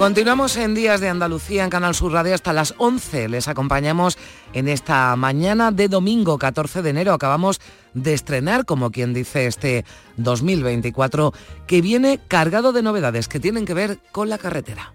Continuamos en Días de Andalucía en Canal Sur Radio hasta las 11. Les acompañamos en esta mañana de domingo 14 de enero. Acabamos de estrenar, como quien dice, este 2024 que viene cargado de novedades que tienen que ver con la carretera.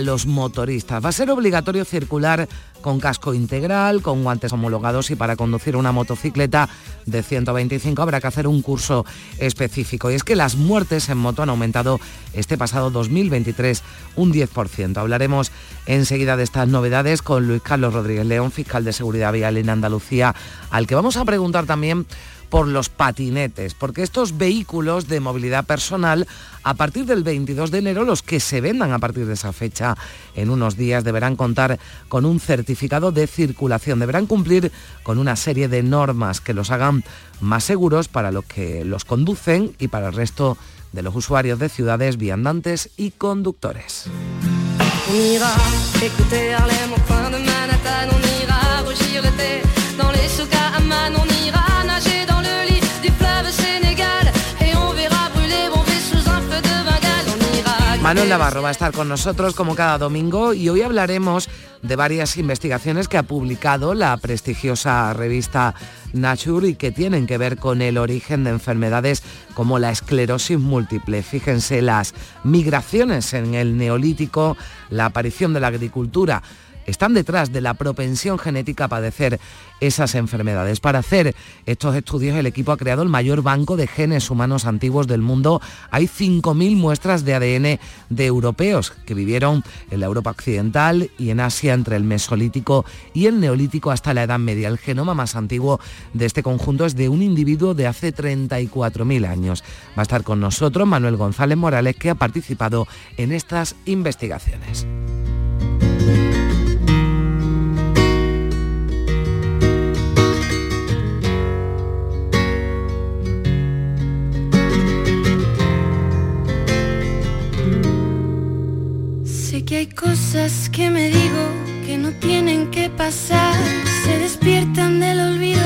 los motoristas. Va a ser obligatorio circular con casco integral, con guantes homologados y para conducir una motocicleta de 125 habrá que hacer un curso específico. Y es que las muertes en moto han aumentado este pasado 2023 un 10%. Hablaremos enseguida de estas novedades con Luis Carlos Rodríguez León, fiscal de Seguridad Vial en Andalucía, al que vamos a preguntar también por los patinetes, porque estos vehículos de movilidad personal, a partir del 22 de enero, los que se vendan a partir de esa fecha en unos días, deberán contar con un certificado de circulación, deberán cumplir con una serie de normas que los hagan más seguros para los que los conducen y para el resto de los usuarios de ciudades, viandantes y conductores. Manuel Navarro va a estar con nosotros como cada domingo y hoy hablaremos de varias investigaciones que ha publicado la prestigiosa revista Nature y que tienen que ver con el origen de enfermedades como la esclerosis múltiple. Fíjense las migraciones en el neolítico, la aparición de la agricultura están detrás de la propensión genética a padecer esas enfermedades. Para hacer estos estudios el equipo ha creado el mayor banco de genes humanos antiguos del mundo. Hay 5.000 muestras de ADN de europeos que vivieron en la Europa occidental y en Asia entre el Mesolítico y el Neolítico hasta la Edad Media. El genoma más antiguo de este conjunto es de un individuo de hace 34.000 años. Va a estar con nosotros Manuel González Morales que ha participado en estas investigaciones. Que hay cosas que me digo que no tienen que pasar, se despiertan del olvido,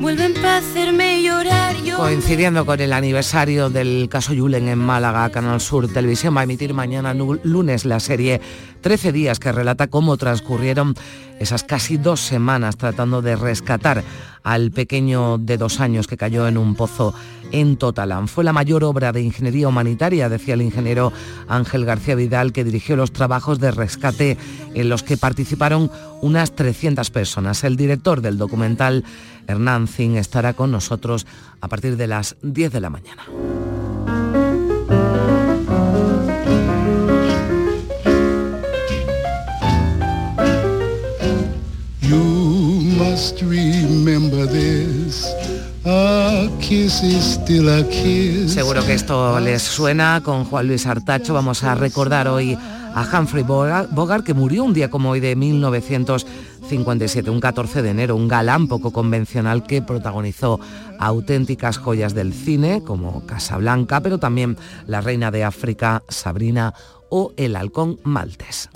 vuelven para hacerme llorar. Coincidiendo con el aniversario del caso Yulen en Málaga, Canal Sur Televisión va a emitir mañana lunes la serie 13 días que relata cómo transcurrieron esas casi dos semanas tratando de rescatar al pequeño de dos años que cayó en un pozo en Totalán. Fue la mayor obra de ingeniería humanitaria, decía el ingeniero Ángel García Vidal, que dirigió los trabajos de rescate en los que participaron unas 300 personas. El director del documental, Hernán Zin, estará con nosotros a partir de las 10 de la mañana. Seguro que esto les suena con Juan Luis Artacho. Vamos a recordar hoy a Humphrey Bogart, que murió un día como hoy de 1957, un 14 de enero, un galán poco convencional que protagonizó auténticas joyas del cine como Casablanca, pero también La Reina de África, Sabrina o El Halcón Maltés.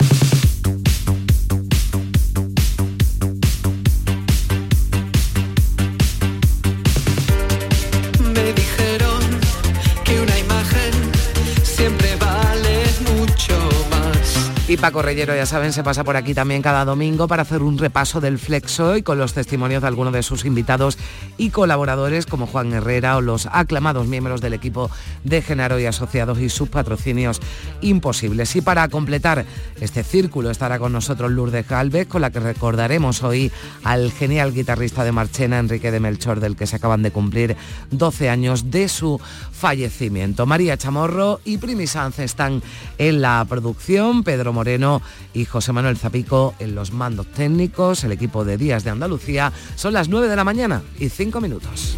Y Paco Reyero, ya saben, se pasa por aquí también cada domingo para hacer un repaso del Flexo y con los testimonios de algunos de sus invitados y colaboradores como Juan Herrera o los aclamados miembros del equipo de Genaro y Asociados y sus patrocinios imposibles. Y para completar este círculo estará con nosotros Lourdes Galvez, con la que recordaremos hoy al genial guitarrista de Marchena, Enrique de Melchor, del que se acaban de cumplir 12 años de su fallecimiento. María Chamorro y Primi Sanz están en la producción, Pedro Moreno y José Manuel Zapico en los mandos técnicos, el equipo de Días de Andalucía. Son las 9 de la mañana y 5 minutos.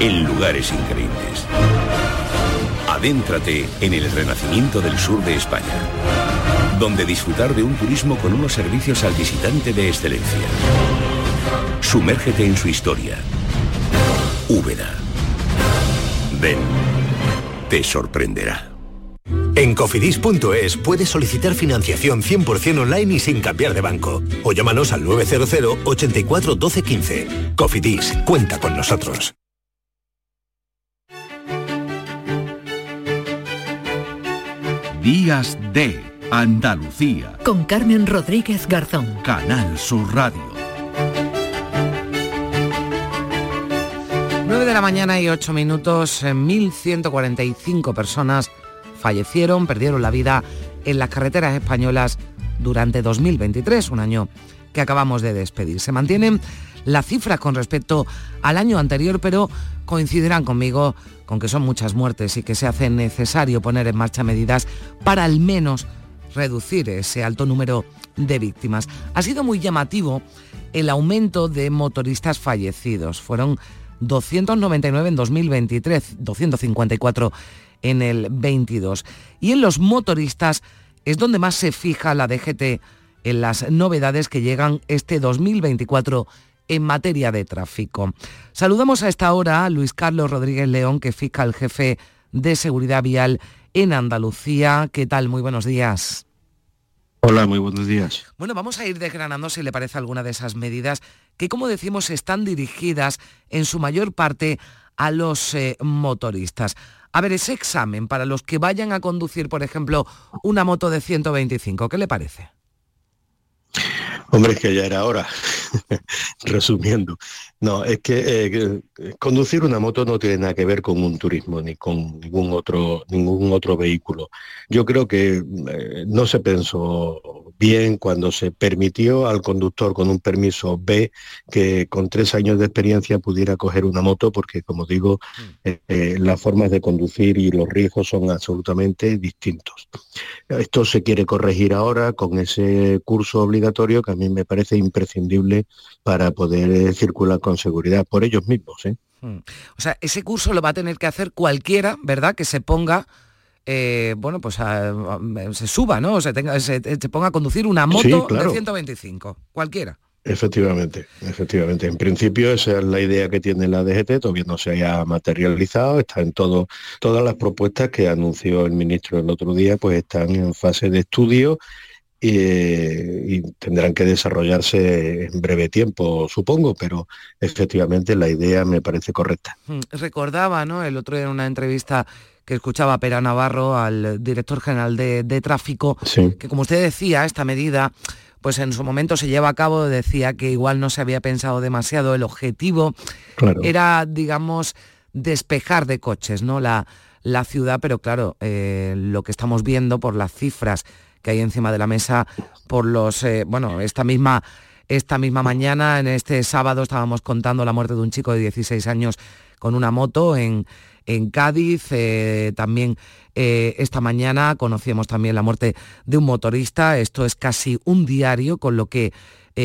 en lugares increíbles. Adéntrate en el renacimiento del sur de España, donde disfrutar de un turismo con unos servicios al visitante de excelencia. Sumérgete en su historia. Úbeda. Ven, te sorprenderá. En cofidis.es puedes solicitar financiación 100% online y sin cambiar de banco. O llámanos al 900 84 12 15. Cofidis, cuenta con nosotros. Días de Andalucía. Con Carmen Rodríguez Garzón. Canal Sur Radio. 9 de la mañana y 8 minutos, 1.145 personas fallecieron, perdieron la vida en las carreteras españolas durante 2023, un año que acabamos de despedir. Se mantienen las cifras con respecto al año anterior, pero coincidirán conmigo con que son muchas muertes y que se hace necesario poner en marcha medidas para al menos reducir ese alto número de víctimas. Ha sido muy llamativo el aumento de motoristas fallecidos. Fueron 299 en 2023, 254 en el 22. Y en los motoristas es donde más se fija la DGT en las novedades que llegan este 2024 en materia de tráfico. Saludamos a esta hora a Luis Carlos Rodríguez León, que es fiscal jefe de seguridad vial en Andalucía. ¿Qué tal? Muy buenos días. Hola, muy buenos días. Bueno, vamos a ir desgranando si le parece alguna de esas medidas que, como decimos, están dirigidas en su mayor parte a los eh, motoristas. A ver, ese examen para los que vayan a conducir, por ejemplo, una moto de 125, ¿qué le parece? Hombre, es que ya era hora, resumiendo. No, es que eh, conducir una moto no tiene nada que ver con un turismo ni con ningún otro, ningún otro vehículo. Yo creo que eh, no se pensó bien cuando se permitió al conductor con un permiso B que con tres años de experiencia pudiera coger una moto, porque como digo, mm. eh, eh, las formas de conducir y los riesgos son absolutamente distintos. Esto se quiere corregir ahora con ese curso obligatorio que a mí me parece imprescindible para poder circular con seguridad por ellos mismos. ¿eh? Mm. O sea, ese curso lo va a tener que hacer cualquiera, ¿verdad? Que se ponga eh, bueno, pues se suba, ¿no? Se, tenga, se, ponga a conducir una moto de 125, cualquiera. Efectivamente, efectivamente. En principio esa es la idea que tiene la DGT, todavía no se haya materializado, está en todo, todas las propuestas que anunció el ministro el otro día, pues están en fase de estudio y, tendrán que desarrollarse en breve tiempo, supongo, pero efectivamente la idea me parece correcta. Mm, recordaba, ¿no? El otro día en una entrevista que escuchaba a Pera Navarro, al director general de, tráfico, que como usted decía, esta medida pues en su momento se lleva a cabo, decía que igual no se había pensado demasiado, el objetivo era, digamos, despejar de coches, ¿no? La, la ciudad, pero claro, eh, lo que estamos viendo por las cifras que hay encima de la mesa por los, eh, bueno, esta misma, esta misma mañana, en este sábado, estábamos contando la muerte de un chico de 16 años con una moto en, en Cádiz. Eh, también eh, esta mañana conocíamos también la muerte de un motorista. Esto es casi un diario, con lo que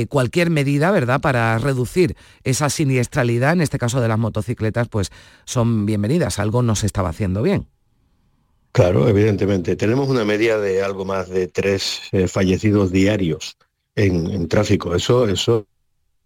cualquier medida, ¿verdad?, para reducir esa siniestralidad, en este caso de las motocicletas, pues son bienvenidas. Algo no se estaba haciendo bien. Claro, evidentemente. Tenemos una media de algo más de tres eh, fallecidos diarios en, tráfico. Eso, eso,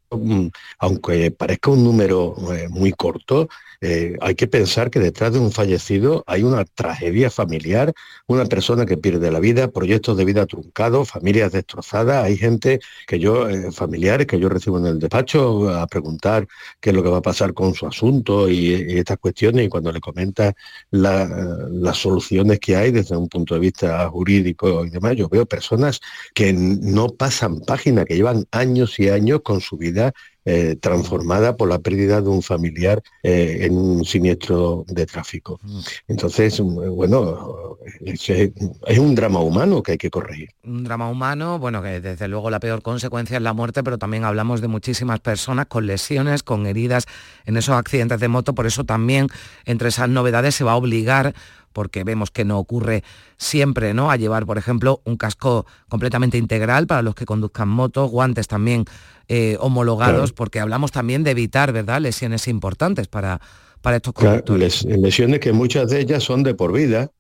mm, aunque parezca un número eh, muy corto, eh, hay que pensar que detrás de un fallecido hay una tragedia familiar, una persona que pierde la vida, proyectos de vida truncados, familias destrozadas. Hay gente que yo, eh, familiares que yo recibo en el despacho a preguntar qué es lo que va a pasar con su asunto y, estas cuestiones y cuando le comenta las soluciones que hay desde un punto de vista jurídico y demás, yo veo personas que no pasan página, que llevan años y años con su vida eh, transformada por la pérdida de un familiar eh, en un siniestro de tráfico. Mm. Entonces, mm, bueno, es, un drama humano que hay que corregir. Un drama humano, bueno, que desde luego la peor consecuencia es la muerte, pero también hablamos de muchísimas personas con lesiones, con heridas en esos accidentes de moto, por eso también entre esas novedades se va a obligar porque vemos que no ocurre siempre, ¿no? A llevar, por ejemplo, un casco completamente integral para los que conduzcan motos, guantes también eh, homologados, porque hablamos también de evitar, ¿verdad?, lesiones importantes para, para estos conductores. lesiones que muchas de ellas son de por vida,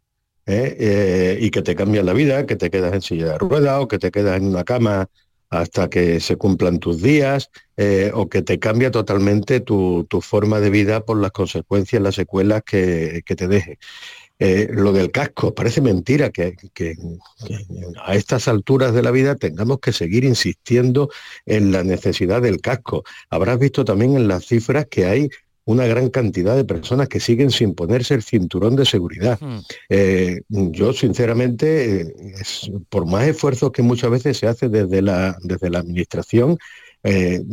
¿eh? Eh, y que te cambian la vida, que te quedas en silla de ruedas o que te quedas en una cama hasta que se cumplan tus días, o que te cambia totalmente tu, forma de vida por las consecuencias, las secuelas que, que te deje. Eh, lo del casco, parece mentira que, a estas alturas de la vida tengamos que seguir insistiendo en la necesidad del casco. Habrás visto también en las cifras que hay una gran cantidad de personas que siguen sin ponerse el cinturón de seguridad. Hmm. Eh, yo, sinceramente, por más esfuerzos que muchas veces se hace desde la, desde la administración, eh,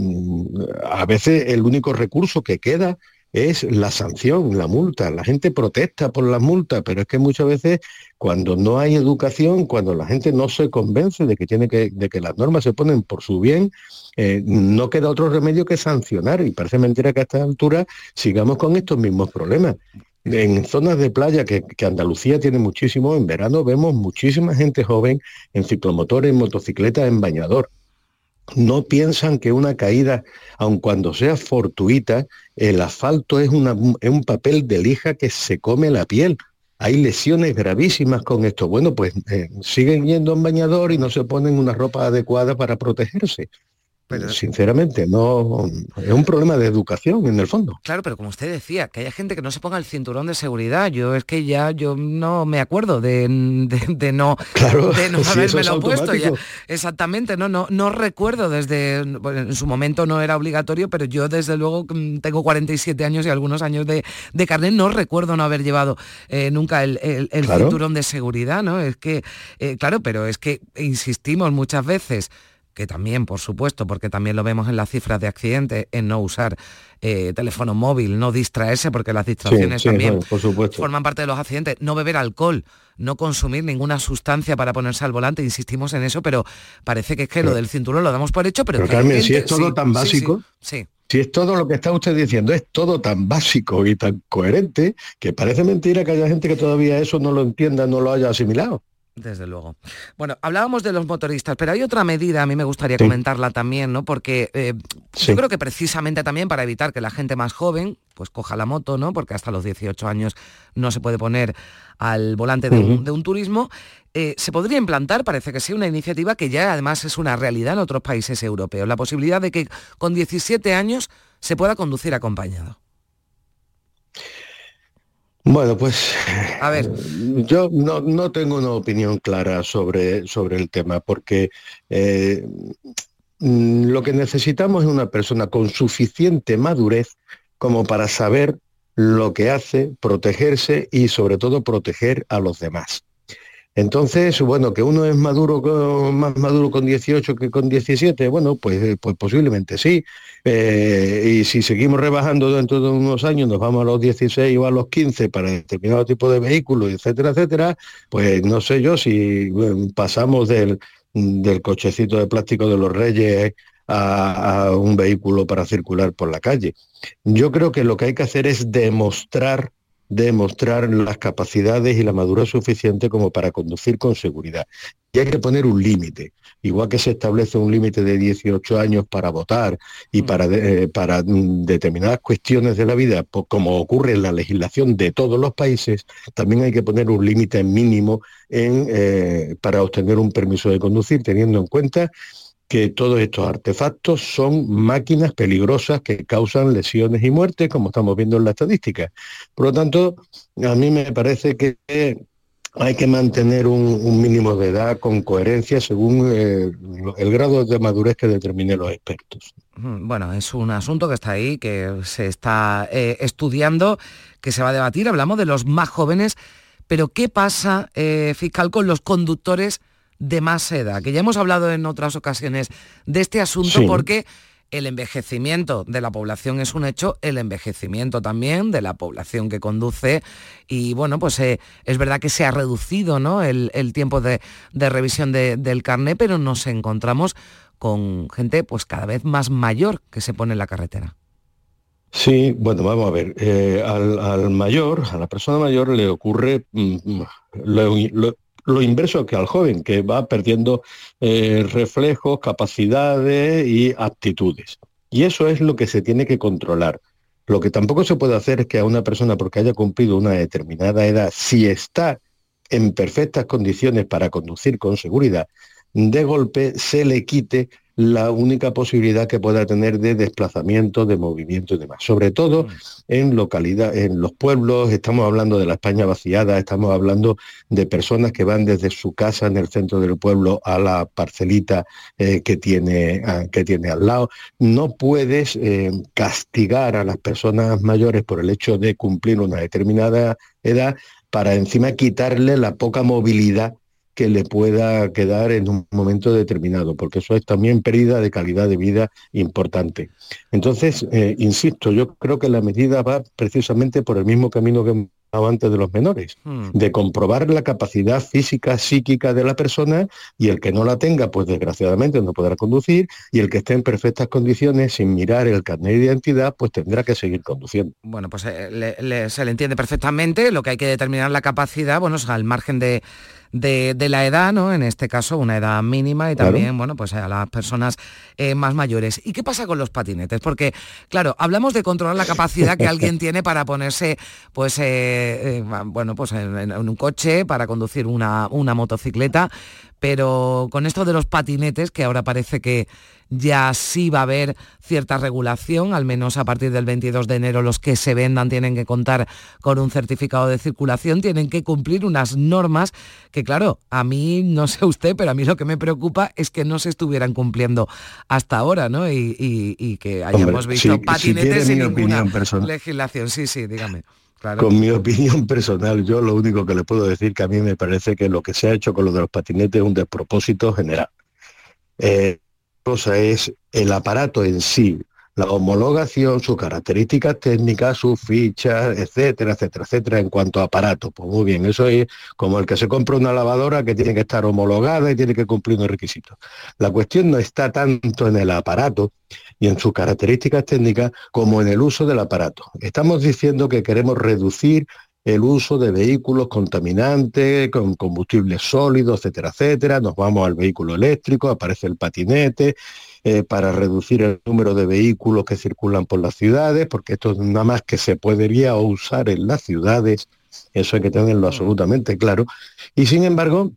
a veces el único recurso que queda es la sanción, la multa. La gente protesta por la multa, pero es que muchas veces cuando no hay educación, cuando la gente no se convence de que, tiene que, de que las normas se ponen por su bien, eh, no queda otro remedio que sancionar. Y parece mentira que a esta altura sigamos con estos mismos problemas. En zonas de playa, que, que, Andalucía tiene muchísimo, en verano vemos muchísima gente joven en ciclomotores, en motocicletas, en bañador no piensan que una caída, aun cuando sea fortuita, el asfalto es, un papel de lija que se come la piel. Hay lesiones gravísimas con esto. Bueno, pues eh, siguen yendo en bañador y no se ponen una ropa adecuada para protegerse. Pero, Sinceramente, no es un problema de educación en el fondo. Claro, pero como usted decía, que haya gente que no se ponga el cinturón de seguridad. Yo es que ya yo no me acuerdo de, de, no, claro, de no haberme lo puesto. Ya. Exactamente, no, no, no recuerdo desde. en su momento no era obligatorio, pero yo desde luego mm, tengo 47 años y algunos años de, de carnet, no recuerdo no haber llevado eh, nunca el, cinturón de seguridad, ¿no? Es que, eh, claro, pero es que insistimos muchas veces que también, por supuesto, porque también lo vemos en las cifras de accidentes, en no usar eh, teléfono móvil, no distraerse, porque las distracciones también forman parte de los accidentes, no beber alcohol, no consumir ninguna sustancia para ponerse al volante, insistimos en eso, pero parece que es que lo del cinturón lo damos por hecho, pero... pero Carmen, si es todo tan básico... Sí, si es todo lo que está usted diciendo, es todo tan básico y tan coherente, que parece mentira que haya gente que todavía eso no lo entienda, no lo haya asimilado. Desde luego. Bueno, hablábamos de los motoristas, pero hay otra medida, a mí me gustaría comentarla también, ¿no? Porque eh, yo creo que precisamente también para evitar que la gente más joven pues coja la moto, ¿no? Porque hasta los 18 años no se puede poner al volante de, un, turismo, eh, se podría implantar, parece que sí, una iniciativa que ya además es una realidad en otros países europeos, la posibilidad de que con 17 años se pueda conducir acompañado. Bueno, pues a ver, yo no, tengo una opinión clara sobre, sobre el tema, porque eh, mm, lo que necesitamos es una persona con suficiente madurez como para saber lo que hace, protegerse y sobre todo proteger a los demás. Entonces, bueno, que uno es maduro más maduro con 18 que con 17, bueno, pues, eh, pues posiblemente sí. Eh, y si seguimos rebajando dentro de unos años, nos vamos a los 16 o a los 15 para determinado tipo de vehículos, etcétera, etcétera, pues no sé yo si pasamos del, del cochecito de plástico de los reyes a, un vehículo para circular por la calle. Yo creo que lo que hay que hacer es demostrar demostrar las capacidades y la madurez suficiente como para conducir con seguridad. Y hay que poner un límite, igual que se establece un límite de 18 años para votar y mm. para, eh, para mm, determinadas cuestiones de la vida, como ocurre en la legislación de todos los países, también hay que poner un límite mínimo en, eh, para obtener un permiso de conducir, teniendo en cuenta que todos estos artefactos son máquinas peligrosas que causan lesiones y muertes, como estamos viendo en la estadística. Por lo tanto, a mí me parece que hay que mantener un, mínimo de edad con coherencia según eh, el grado de madurez que determinen los expertos. Bueno, es un asunto que está ahí, que se está eh, estudiando, que se va a debatir. Hablamos de los más jóvenes, pero ¿qué pasa, eh, fiscal, con los conductores? De más edad, que ya hemos hablado en otras ocasiones de este asunto porque el envejecimiento de la población es un hecho, el envejecimiento también de la población que conduce y bueno, pues eh, es verdad que se ha reducido ¿no? el, tiempo de, revisión del carné, pero nos encontramos con gente pues cada vez más mayor que se pone en la carretera. Sí, bueno, vamos a ver. Eh, al, mayor, a la persona mayor le ocurre mm, mm, lo inverso que al joven, que va perdiendo eh, reflejos, capacidades y aptitudes. Y eso es lo que se tiene que controlar. Lo que tampoco se puede hacer es que a una persona, porque haya cumplido una determinada edad, si está en perfectas condiciones para conducir con seguridad, de golpe se le quite la única posibilidad que pueda tener de desplazamiento, de movimiento y demás. Sobre todo mm. en localidad, en los pueblos, estamos hablando de la España vaciada, estamos hablando de personas que van desde su casa en el centro del pueblo a la parcelita eh, que, tiene, que tiene al lado. No puedes eh, castigar a las personas mayores por el hecho de cumplir una determinada edad para encima quitarle la poca movilidad que le pueda quedar en un momento determinado, porque eso es también pérdida de calidad de vida importante. Entonces, eh, insisto, yo creo que la medida va precisamente por el mismo camino que antes de los menores, hmm. de comprobar la capacidad física, psíquica de la persona y el que no la tenga, pues desgraciadamente no podrá conducir y el que esté en perfectas condiciones sin mirar el carnet de identidad, pues tendrá que seguir conduciendo. Bueno, pues eh, se le entiende perfectamente, lo que hay que determinar la capacidad, bueno, es al margen de de, la edad, ¿no? En este caso, una edad mínima y también, bueno, pues a las personas eh, más mayores. ¿Y qué pasa con los patinetes? Porque, claro, hablamos de controlar la capacidad que alguien tiene para ponerse, pues, eh, eh, bueno, pues en, un coche, para conducir una, una motocicleta, pero con esto de los patinetes, que ahora parece que ya sí va a haber cierta regulación, al menos a partir del 22 de enero los que se vendan tienen que contar con un certificado de circulación, tienen que cumplir unas normas que claro, a mí no sé usted, pero a mí lo que me preocupa es que no se estuvieran cumpliendo hasta ahora, ¿no? Y, que hayamos visto patinetes sin ninguna legislación. Sí, sí, dígame. Con mi opinión personal, yo lo único que le puedo decir que a mí me parece que lo que se ha hecho con lo de los patinetes es un despropósito general. Eh, cosa es el aparato en sí, la homologación, sus características técnicas, sus fichas, etcétera, etcétera, etcétera, en cuanto a aparato. Pues muy bien, eso es como el que se compra una lavadora que tiene que estar homologada y tiene que cumplir unos requisitos. La cuestión no está tanto en el aparato y en sus características técnicas como en el uso del aparato. Estamos diciendo que queremos reducir el uso de vehículos contaminantes, con combustibles sólidos, etcétera, etcétera. Nos vamos al vehículo eléctrico, aparece el patinete, eh, para reducir el número de vehículos que circulan por las ciudades, porque esto es nada más que se podría usar en las ciudades, eso hay que tenerlo absolutamente claro. Y sin embargo,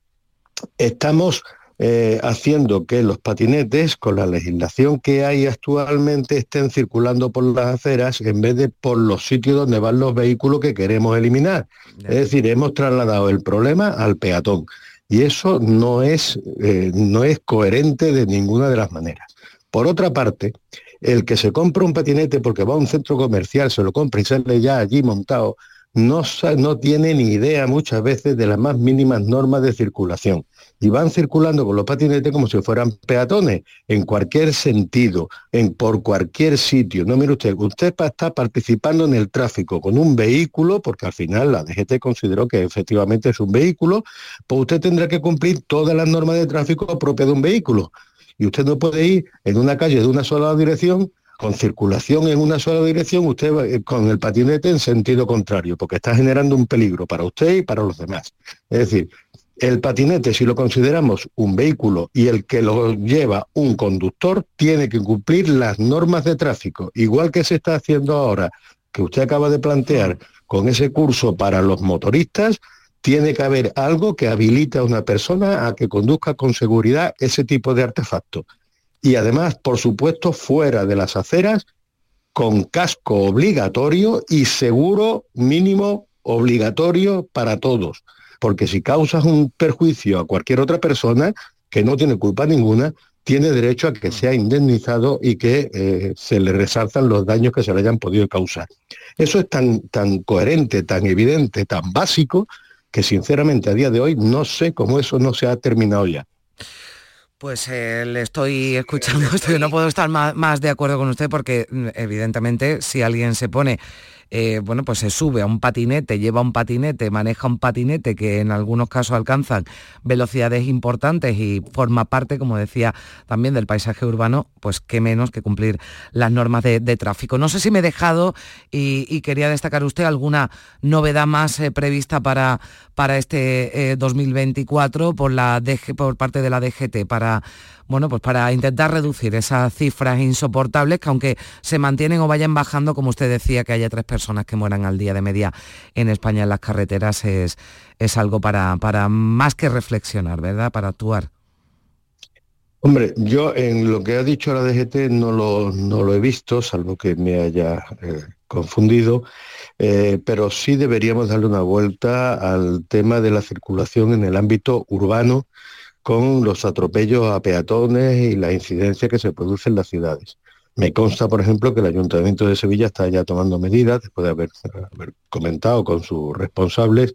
estamos eh, haciendo que los patinetes, con la legislación que hay actualmente, estén circulando por las aceras en vez de por los sitios donde van los vehículos que queremos eliminar. Es decir, hemos trasladado el problema al peatón. Y eso no es, eh, no es coherente de ninguna de las maneras. Por otra parte, el que se compra un patinete porque va a un centro comercial, se lo compra y sale ya allí montado, no, no tiene ni idea muchas veces de las más mínimas normas de circulación y van circulando con los patinetes como si fueran peatones, en cualquier sentido, en, por cualquier sitio. No, mire usted, usted está participando en el tráfico con un vehículo, porque al final la DGT consideró que efectivamente es un vehículo, pues usted tendrá que cumplir todas las normas de tráfico propias de un vehículo. Y usted no puede ir en una calle de una sola dirección con circulación en una sola dirección, usted va eh, con el patinete en sentido contrario, porque está generando un peligro para usted y para los demás. Es decir, el patinete, si lo consideramos un vehículo y el que lo lleva un conductor, tiene que cumplir las normas de tráfico, igual que se está haciendo ahora, que usted acaba de plantear con ese curso para los motoristas, tiene que haber algo que habilite a una persona a que conduzca con seguridad ese tipo de artefacto. Y además, por supuesto, fuera de las aceras, con casco obligatorio y seguro mínimo obligatorio para todos porque si causas un perjuicio a cualquier otra persona que no tiene culpa ninguna, tiene derecho a que mm. sea indemnizado y que eh, se le resalzan los daños que se le hayan podido causar. Eso es tan, tan coherente, tan evidente, tan básico, que sinceramente a día de hoy no sé cómo eso no se ha terminado ya. Pues eh, le estoy escuchando, estoy, no puedo estar más de acuerdo con usted porque mm, evidentemente si alguien se pone eh, bueno, pues se sube a un patinete, lleva un patinete, maneja un patinete que en algunos casos alcanzan velocidades importantes y forma parte, como decía, también del paisaje urbano, pues qué menos que cumplir las normas de, tráfico. No sé si me he dejado y, quería destacar usted alguna novedad más eh, prevista para, para este 2024 eh, por, la por parte de la DGT, para bueno, pues para intentar reducir esas cifras insoportables que aunque se mantienen o vayan bajando, como usted decía, que haya tres personas que mueran al día de media en España en las carreteras, es, es algo para, para más que reflexionar, ¿verdad? Para actuar. Hombre, yo en lo que ha dicho la DGT no lo, no lo he visto, salvo que me haya eh, confundido, eh, pero sí deberíamos darle una vuelta al tema de la circulación en el ámbito urbano con los atropellos a peatones y la incidencia que se produce en las ciudades. Me consta, por ejemplo, que el Ayuntamiento de Sevilla está ya tomando medidas, después de haber, comentado con sus responsables,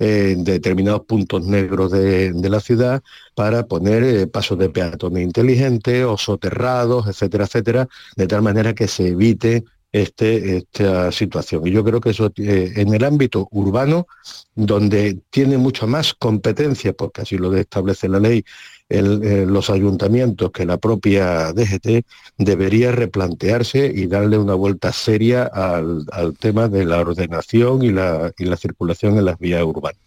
eh, determinados puntos negros de, la ciudad para poner eh, pasos de peatones inteligentes o soterrados, etcétera, etcétera, de tal manera que se evite este, esta situación. Y yo creo que eso eh, en el ámbito urbano, donde tiene mucho más competencia, porque así lo establece la ley, eh, los ayuntamientos que la propia DGT debería replantearse y darle una vuelta seria al, tema de la ordenación y la, y la circulación en las vías urbanas.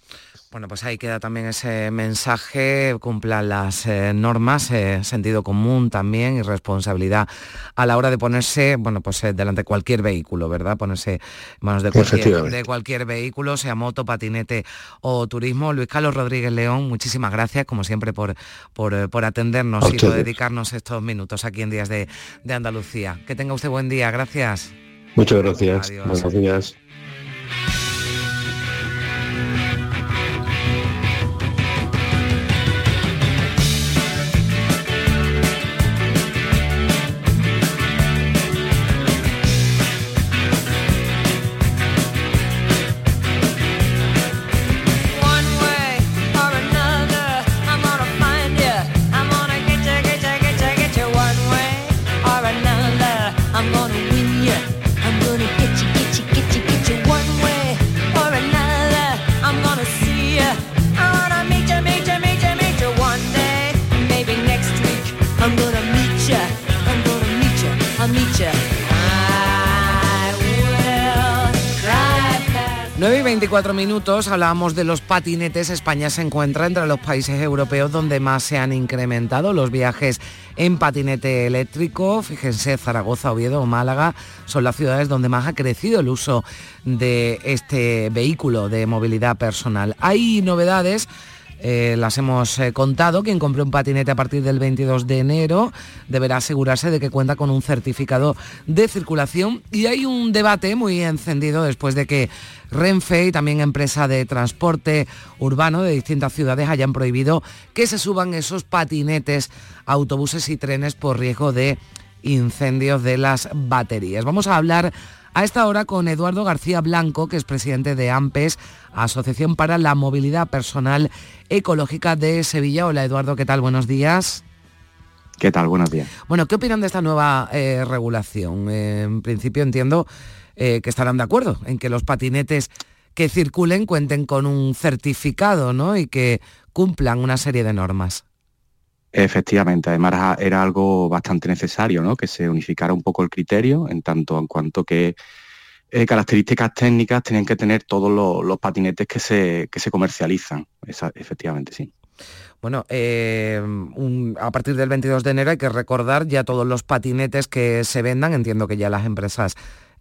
Bueno, pues ahí queda también ese mensaje, cumplan las eh, normas, eh, sentido común también y responsabilidad a la hora de ponerse, bueno, pues eh, delante de cualquier vehículo, ¿verdad? Ponerse en manos de cualquier, de cualquier vehículo, sea moto, patinete o turismo. Luis Carlos Rodríguez León, muchísimas gracias, como siempre, por, por, atendernos y por dedicarnos estos minutos aquí en Días de, Andalucía. Que tenga usted buen día, gracias. Muchas gracias. Buenos días. 9 y 24 minutos, hablábamos de los patinetes. España se encuentra entre los países europeos donde más se han incrementado los viajes en patinete eléctrico. Fíjense, Zaragoza, Oviedo o Málaga son las ciudades donde más ha crecido el uso de este vehículo de movilidad personal. Hay novedades eh, las hemos eh, contado. Quien compre un patinete a partir del 22 de enero deberá asegurarse de que cuenta con un certificado de circulación. Y hay un debate muy encendido después de que Renfe y también empresa de transporte urbano de distintas ciudades hayan prohibido que se suban esos patinetes, autobuses y trenes por riesgo de incendios de las baterías. Vamos a hablar a esta hora con Eduardo García Blanco, que es presidente de AMPES, Asociación para la Movilidad Personal Ecológica de Sevilla. Hola Eduardo, ¿qué tal? Buenos días. ¿Qué tal? Buenos días. Bueno, ¿qué opinan de esta nueva eh, regulación? Eh, en principio entiendo eh, que estarán de acuerdo en que los patinetes que circulen cuenten con un certificado ¿no? y que cumplan una serie de normas. Efectivamente, además era algo bastante necesario, ¿no? Que se unificara un poco el criterio en tanto en cuanto que eh, características técnicas tenían que tener todos los, patinetes que se, que se comercializan. efectivamente, sí. Bueno, eh, a partir del 22 de enero hay que recordar ya todos los patinetes que se vendan. Entiendo que ya las empresas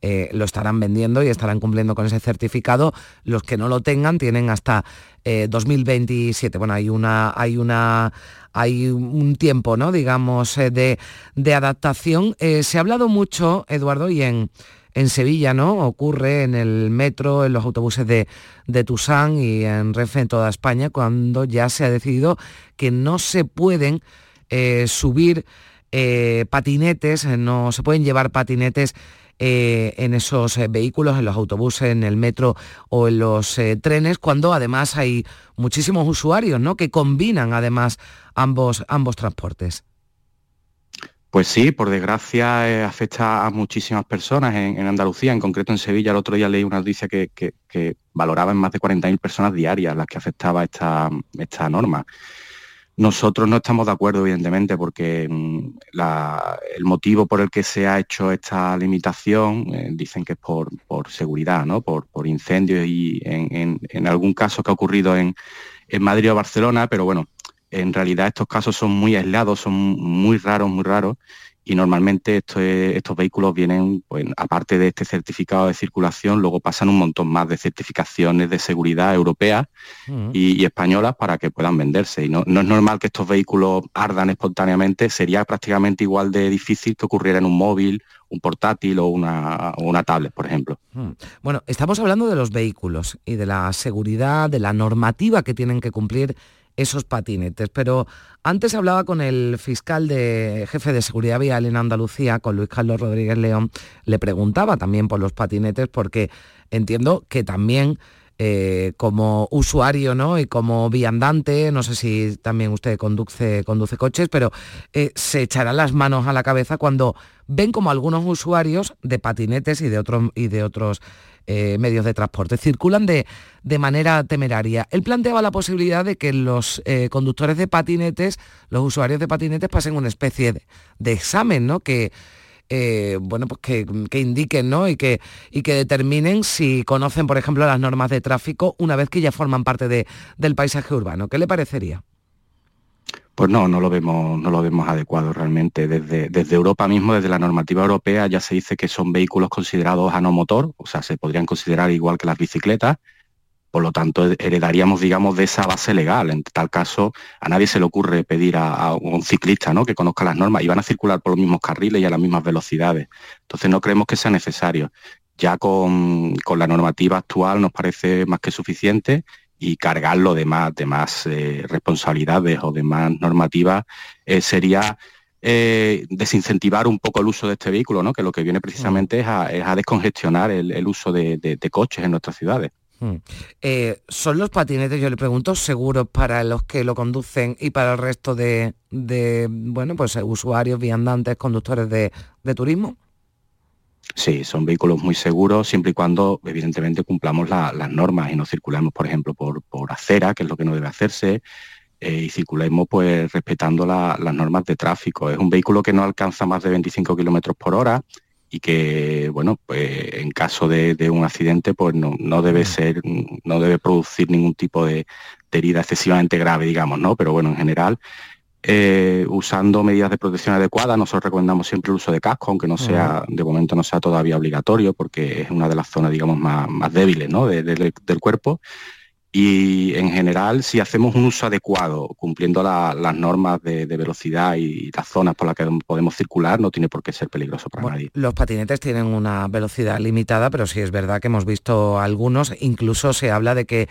eh, lo estarán vendiendo y estarán cumpliendo con ese certificado. Los que no lo tengan tienen hasta 2027. Eh, bueno, hay una, hay una, hay un tiempo, ¿no? Digamos, eh, de, adaptación. se ha hablado mucho, Eduardo, y en, en Sevilla, ¿no? Ocurre en el metro, en los autobuses de, de Tusán y en Renfe en toda España, cuando ya se ha decidido que no se pueden subir patinetes, no se pueden llevar patinetes eh, en esos eh, vehículos, en los autobuses, en el metro o en los eh, trenes, cuando además hay muchísimos usuarios ¿no? que combinan además ambos, ambos transportes. Pues sí, por desgracia afecta a muchísimas personas en, Andalucía, en concreto en Sevilla. El otro día leí una noticia que, valoraba en más de 40.000 personas diarias las que afectaba esta, esta norma. Nosotros no estamos de acuerdo, evidentemente, porque mm, el motivo por el que se ha hecho esta limitación eh, dicen que es por, seguridad, ¿no? por, incendios y en, algún caso que ha ocurrido en Madrid o Barcelona, pero bueno, en realidad estos casos son muy aislados, son muy raros, muy raros, y normalmente estos vehículos vienen, pues, aparte de este certificado de circulación, luego pasan un montón más de certificaciones de seguridad europeas y, españolas para que puedan venderse. Y no, es normal que estos vehículos ardan espontáneamente, sería prácticamente igual de difícil que ocurriera en un móvil, un portátil o una, una tablet, por ejemplo. Bueno, estamos hablando de los vehículos y de la seguridad, de la normativa que tienen que cumplir esos patinetes. Pero antes hablaba con el fiscal de jefe de seguridad vial en Andalucía, con Luis Carlos Rodríguez León, le preguntaba también por los patinetes porque entiendo que también eh, como usuario ¿no? y como viandante, no sé si también usted conduce, conduce coches, pero eh, se echarán las manos a la cabeza cuando ven como algunos usuarios de patinetes y de, otros y de otros eh, medios de transporte. Circulan de, de, manera temeraria. Él planteaba la posibilidad de que los eh, conductores de patinetes, los usuarios de patinetes, pasen una especie de, examen, ¿no? Que, eh, bueno, pues que, indiquen ¿no? y, que, y que determinen si conocen, por ejemplo, las normas de tráfico una vez que ya forman parte de, del paisaje urbano. ¿Qué le parecería? Pues no, no lo vemos, no lo vemos adecuado realmente. Desde, desde Europa mismo, desde la normativa europea, ya se dice que son vehículos considerados a no motor, o sea, se podrían considerar igual que las bicicletas. Por lo tanto, heredaríamos, digamos, de esa base legal. En tal caso, a nadie se le ocurre pedir a, un ciclista ¿no? que conozca las normas y van a circular por los mismos carriles y a las mismas velocidades. Entonces, no creemos que sea necesario. Ya con, con la normativa actual nos parece más que suficiente y cargarlo de más, de más eh, responsabilidades o de más normativas eh, sería eh, desincentivar un poco el uso de este vehículo, ¿no? que lo que viene precisamente es a, descongestionar el, uso de, coches en nuestras ciudades. Hmm. ¿Son los patinetes, yo le pregunto, seguros para los que lo conducen y para el resto de, bueno, pues, usuarios, viandantes, conductores de turismo? Sí, son vehículos muy seguros siempre y cuando evidentemente cumplamos las normas y no circulemos, por ejemplo, por, acera, que es lo que no debe hacerse, eh, y circulemos pues respetando las normas de tráfico. Es un vehículo que no alcanza más de 25 kilómetros por hora y que, bueno, pues en caso de, un accidente, pues no, debe mm. ser, no debe producir ningún tipo de, de herida excesivamente grave, digamos, ¿no? Pero bueno, en general eh, usando medidas de protección adecuadas. Nosotros recomendamos siempre el uso de casco, aunque no sea, de momento no sea todavía obligatorio, porque es una de las zonas, digamos, más, débiles del cuerpo. y en general si hacemos un uso adecuado, cumpliendo las normas de, velocidad y las zonas por las que podemos circular, no tiene por qué ser peligroso para nadie. Los patinetes tienen una velocidad limitada, pero sí es verdad que hemos visto algunos, incluso se habla de que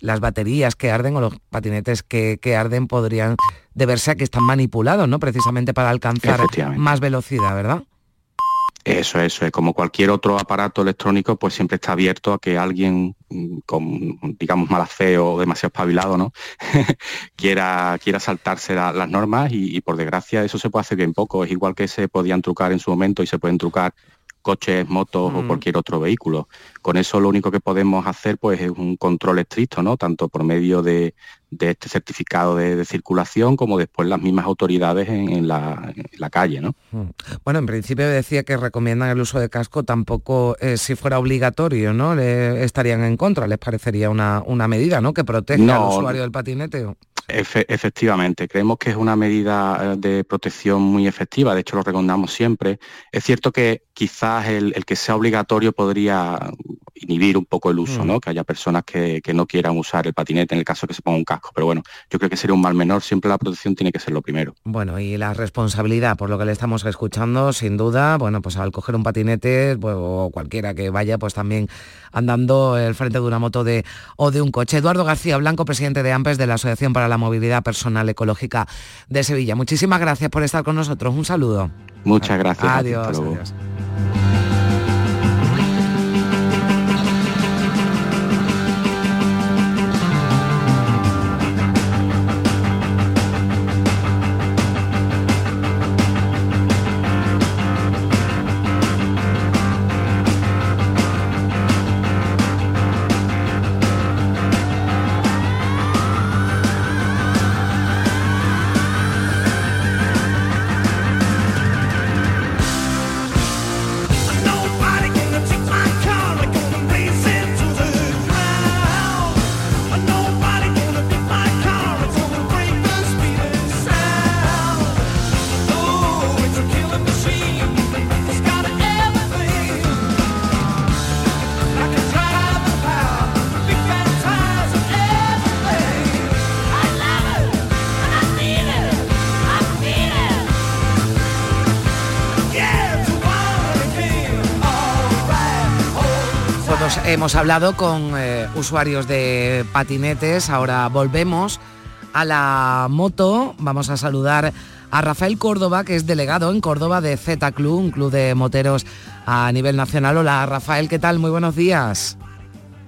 las baterías que arden o los patinetes que, que arden podrían deberse a que están manipulados, ¿no? Precisamente para alcanzar más velocidad, ¿verdad? Eso, eso es. Como cualquier otro aparato electrónico, pues siempre está abierto a que alguien mm, con, digamos, mala fe o demasiado espabilado, ¿no? quiera, quiera saltarse las normas y, y, por desgracia eso se puede hacer bien poco. Es igual que se podían trucar en su momento y se pueden trucar coches, motos o mm. cualquier otro vehículo. Con eso lo único que podemos hacer pues es un control estricto, ¿no? Tanto por medio de, este certificado de, circulación como después las mismas autoridades en, la, calle, ¿no? Mm. Bueno, en principio decía que recomiendan el uso de casco, tampoco eh, si fuera obligatorio, ¿no? Le estarían en contra, les parecería una, una medida, ¿no? Que protege al usuario del patinete efectivamente, creemos que es una medida eh, de protección muy efectiva, de hecho lo recomendamos siempre. Es cierto que quizás el, que sea obligatorio podría inhibir un poco el uso, mm. ¿no? que haya personas que, no quieran usar el patinete en el caso que se ponga un casco, pero bueno, yo creo que sería un mal menor, siempre la protección tiene que ser lo primero. Bueno, y la responsabilidad, por lo que le estamos escuchando, sin duda, bueno, pues al coger un patinete, pues, o cualquiera que vaya, pues también andando el frente de una moto de, o de un coche. Eduardo García Blanco, presidente de AMPES de la Asociación para la Movilidad Personal Ecológica de Sevilla. Muchísimas gracias por estar con nosotros. Un saludo. Muchas gracias. Adiós. Hemos hablado con eh, usuarios de patinetes, ahora volvemos a la moto, vamos a saludar a Rafael Córdoba, que es delegado en Córdoba de Z Club, un club de moteros a nivel nacional. Hola Rafael, ¿qué tal? Muy buenos días.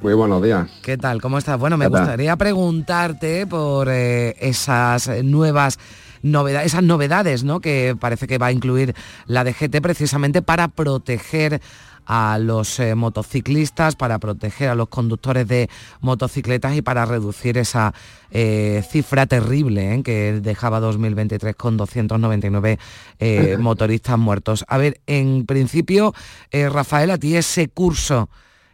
Muy buenos días. ¿Qué tal? ¿Cómo estás? Bueno, me gustaría preguntarte por eh, esas nuevas novedades, esas novedades, ¿no? Que parece que va a incluir la DGT precisamente para proteger a los eh, motociclistas, para proteger a los conductores de motocicletas y para reducir esa eh, cifra terrible eh, que dejaba 2023 con 299 motoristas muertos. A ver, en principio, Rafael, a ti ese curso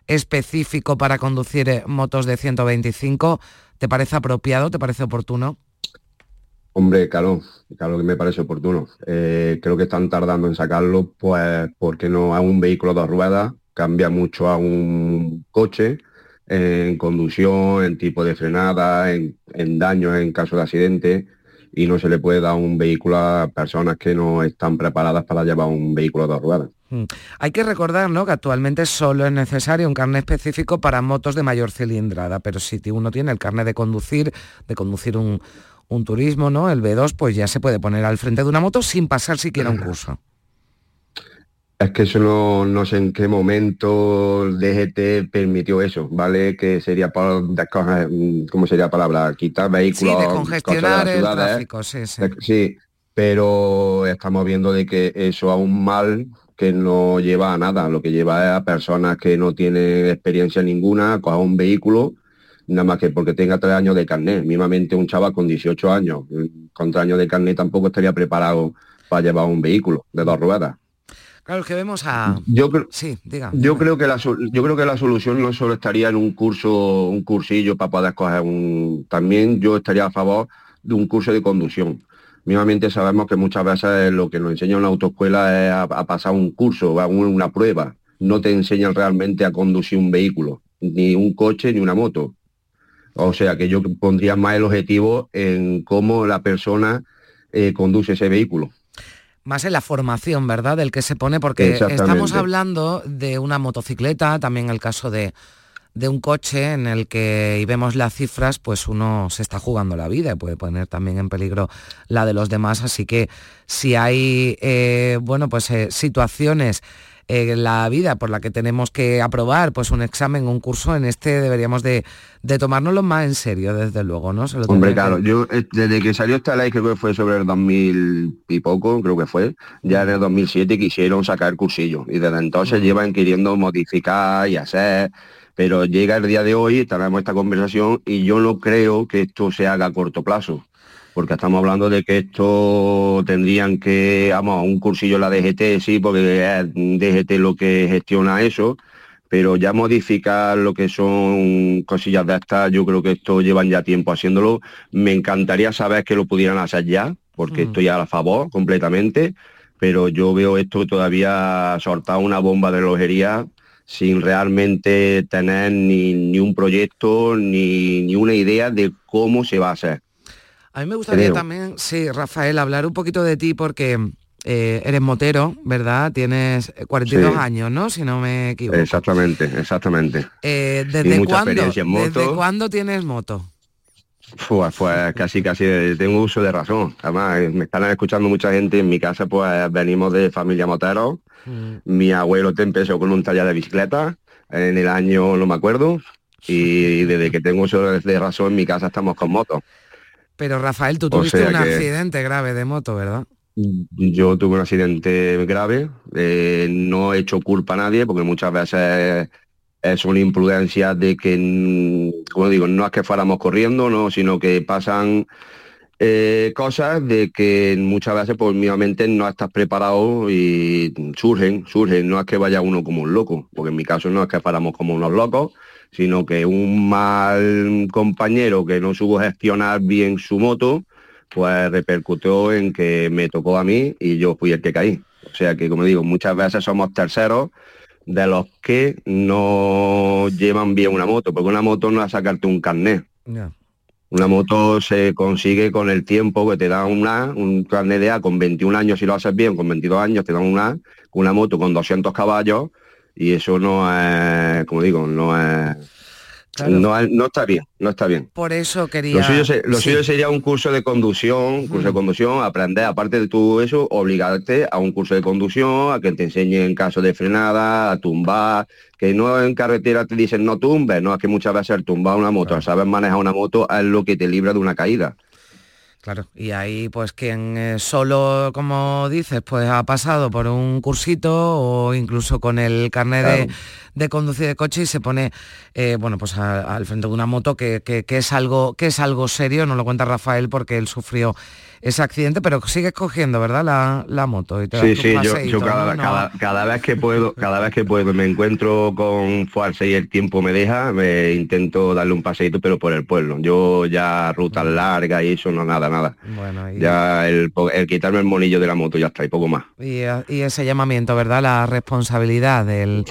específico para conducir motos de 125, ¿te parece apropiado? ¿Te parece oportuno? Hombre, claro, claro que me parece oportuno. Eh, creo que están tardando en sacarlo, pues porque no a un vehículo de ruedas, cambia mucho a un coche en conducción, en tipo de frenada, en, daños en caso de accidente y no se le puede dar un vehículo a personas que no están preparadas para llevar un vehículo de ruedas. Mm. Hay que recordar ¿no? que actualmente solo es necesario un carnet específico para motos de mayor cilindrada, pero si uno tiene el carnet de conducir, de conducir un, un turismo, ¿no? El B2 pues ya se puede poner al frente de una moto sin pasar siquiera un curso. Es que eso no, sé en qué momento el DGT permitió eso, ¿vale? Que sería para, ¿cómo sería la palabra? Quitar vehículos. Sí, de congestionar el tráfico, sí, sí. Sí, pero estamos viendo de que eso aún mal que no lleva a nada, lo que lleva es a personas que no tienen experiencia ninguna, coja un vehículo nada más que porque tenga tres años de carnet. Mismamente un chaval con 18 años, con tres años de carnet tampoco estaría preparado para llevar un vehículo de dos ruedas. Claro, que vemos a... Yo, sí, diga, yo creo que la yo creo que la solución no solo estaría en un curso, un cursillo para poder coger un. También yo estaría a favor de un curso de conducción. Mismamente sabemos que muchas veces lo que nos enseña una autoescuela es a, pasar un curso, a una prueba. No te enseñan realmente a conducir un vehículo, ni un coche ni una moto O sea que yo pondría más el objetivo en cómo la persona eh, conduce ese vehículo. Más en la formación, ¿verdad? Del que se pone, porque estamos hablando de una motocicleta, también el caso de, de un coche en el que, y vemos las cifras, pues uno se está jugando la vida y puede poner también en peligro la de los demás. Así que si hay, eh, bueno, pues eh, situaciones en la vida por la que tenemos que aprobar pues un examen, un curso, en este deberíamos de, de tomárnoslo más en serio, desde luego, ¿no? Hombre, claro, yo eh, desde que salió esta ley, creo que fue sobre el 2000 y poco, creo que fue, ya en el 2007 quisieron sacar cursillo y desde entonces llevan queriendo modificar y hacer pero llega el día de hoy, tenemos esta conversación y yo no creo que esto se haga a corto plazo, porque estamos hablando de que esto tendrían que, vamos, un cursillo en la DGT, sí, porque es DGT lo que gestiona eso, pero ya modificar lo que son cosillas de estas, yo creo que esto llevan ya tiempo haciéndolo. Me encantaría saber que lo pudieran hacer ya, porque mm. estoy a favor completamente, pero yo veo esto todavía soltar una bomba de lojería sin realmente tener ni, un proyecto ni, una idea de cómo se va a hacer. A mí me gustaría también, sí, Rafael, hablar un poquito de ti porque eh, eres motero, ¿verdad? Tienes 42 años, ¿no? Si no me equivoco. Exactamente, exactamente. Eh, ¿desde, cuándo, ¿Desde cuándo tienes moto? Pues, pues casi, casi tengo uso de razón. Además, me están escuchando mucha gente. En mi casa, pues venimos de familia motero. Mm. Mi abuelo te empezó con un taller de bicicleta en el año, no me acuerdo. Y desde que tengo uso de razón, en mi casa estamos con moto. Pero Rafael, tú tuviste un accidente grave de moto, ¿verdad? Yo tuve un accidente grave. Eh, no he hecho culpa a nadie porque muchas veces es una imprudencia de que, como digo, no es que fuéramos corriendo, no, sino que pasan eh, cosas de que muchas veces pues mismamente no estás preparado y surgen, surgen, no es que vaya uno como un loco, porque en mi caso no es que fuéramos como unos locos, sino que un mal compañero que no supo gestionar bien su moto, pues repercutió en que me tocó a mí y yo fui el que caí. O sea que, como digo, muchas veces somos terceros de los que no llevan bien una moto, porque una moto no es sacarte un carnet. Una moto se consigue con el tiempo que te da una, un carnet de A con 21 años si lo haces bien, con 22 años te dan una, una moto con 200 caballos y eso no es, como digo, no es no, no, está bien, no está bien. Por eso quería... Lo suyo, sería un curso de conducción, curso de conducción, aprender, aparte de todo eso, obligarte a un curso de conducción, a que te enseñen en caso de frenada, a tumbar, que no en carretera te dicen no tumbes, no es que muchas veces el tumbar una moto, saber manejar una moto es lo que te libra de una caída. Claro, y ahí pues quien eh, solo, como dices, pues ha pasado por un cursito o incluso con el carnet de, conducir de coche y se pone, eh, bueno, pues al frente de una moto que, que, es algo, que es algo serio, no lo cuenta Rafael porque él sufrió ese accidente, pero sigues cogiendo, ¿verdad? La, moto. Y sí, sí, yo, cada, vez que puedo, cada vez que puedo, me encuentro con fuerza y el tiempo me deja, me intento darle un paseito, pero por el pueblo. Yo ya rutas largas y eso, no nada, nada. Bueno, Ya el, quitarme el monillo de la moto ya está, y poco más. Y, y ese llamamiento, ¿verdad? La responsabilidad del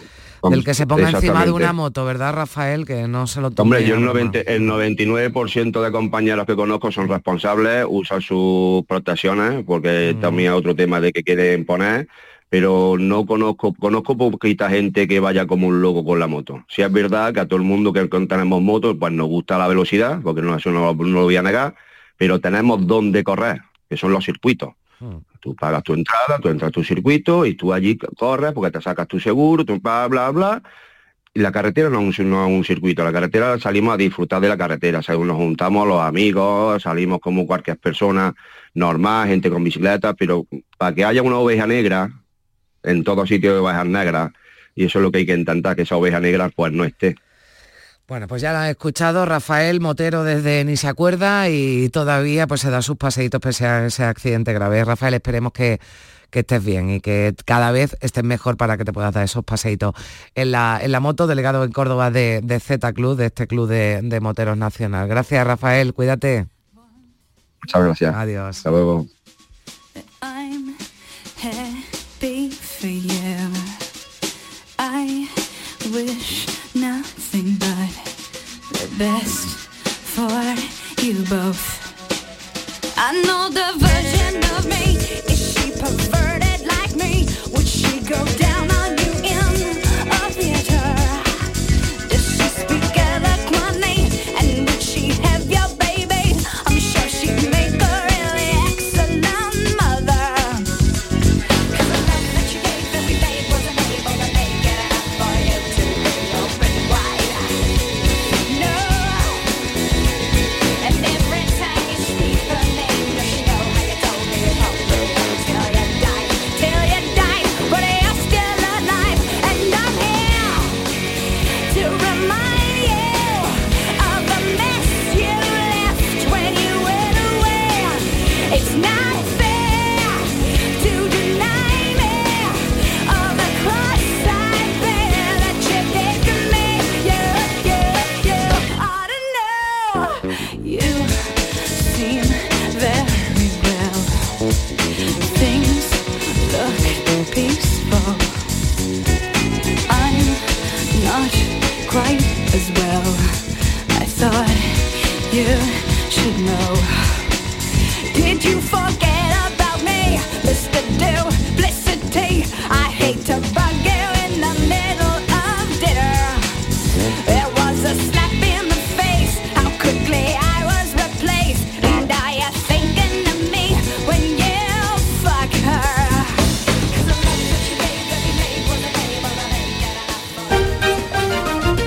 del que se ponga encima de una moto, ¿verdad, Rafael? Que no se lo tome. Hombre, yo el, 99% de compañeros que conozco son responsables, usan sus protecciones, porque mm. también hay otro tema de que quieren poner, pero no conozco, conozco poquita gente que vaya como un loco con la moto. Si es verdad que a todo el mundo que tenemos motos, pues nos gusta la velocidad, porque no, eso no, no lo voy a negar, pero tenemos dónde correr, que son los circuitos. Mm. Tú pagas tu entrada, tú entras a tu circuito y tú allí corres porque te sacas tu seguro, tu bla, bla, bla. Y la carretera no es, un, circuito, la carretera salimos a disfrutar de la carretera, nos juntamos los amigos, salimos como cualquier persona normal, gente con bicicleta, pero para que haya una oveja negra, en todo sitio de ovejas negras, y eso es lo que hay que intentar, que esa oveja negra pues no esté. Bueno, pues ya lo han escuchado, Rafael Motero desde Ni se acuerda y todavía pues se da sus paseitos pese a ese accidente grave. Rafael, esperemos que, estés bien y que cada vez estés mejor para que te puedas dar esos paseitos en la, en la moto, delegado en Córdoba de, Z Club, de este club de, moteros nacional. Gracias, Rafael, cuídate. Muchas gracias. Adiós. Hasta luego.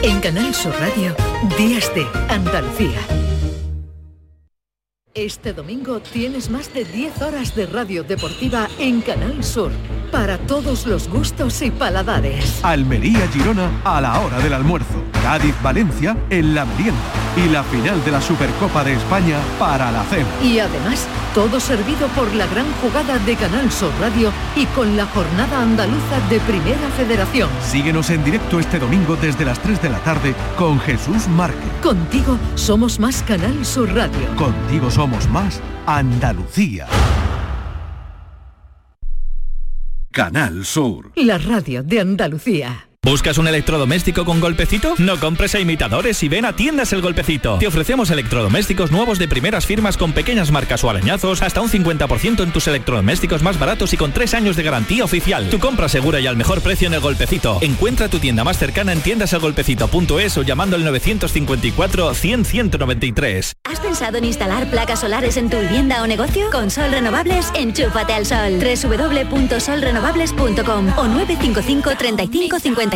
En Canal Sur Radio, Días de Andalucía. Este domingo tienes más de 10 horas de radio deportiva en Canal Sur, para todos los gustos y paladares. Almería Girona a la hora del almuerzo. Cádiz Valencia en la merienda. Y la final de la Supercopa de España para la cena. Y además, todo servido por la gran jugada de Canal Sur Radio y con la jornada andaluza de Primera Federación. Síguenos en directo este domingo desde las 3 de la tarde con Jesús Márquez. Contigo somos más Canal Sur Radio. Contigo somos más Andalucía. Canal Sur. La radio de Andalucía. ¿Buscas un electrodoméstico con golpecito? No compres a imitadores y ven a Tiendas El Golpecito. Te ofrecemos electrodomésticos nuevos de primeras firmas con pequeñas marcas o arañazos, hasta un 50% en tus electrodomésticos más baratos y con 3 años de garantía oficial. Tu compra segura y al mejor precio en El Golpecito. Encuentra tu tienda más cercana en tiendaselgolpecito.es o llamando al 954 100 193. ¿Has pensado en instalar placas solares en tu vivienda o negocio? Con Sol Renovables, enchúfate al sol. www.solrenovables.com o 955 35 53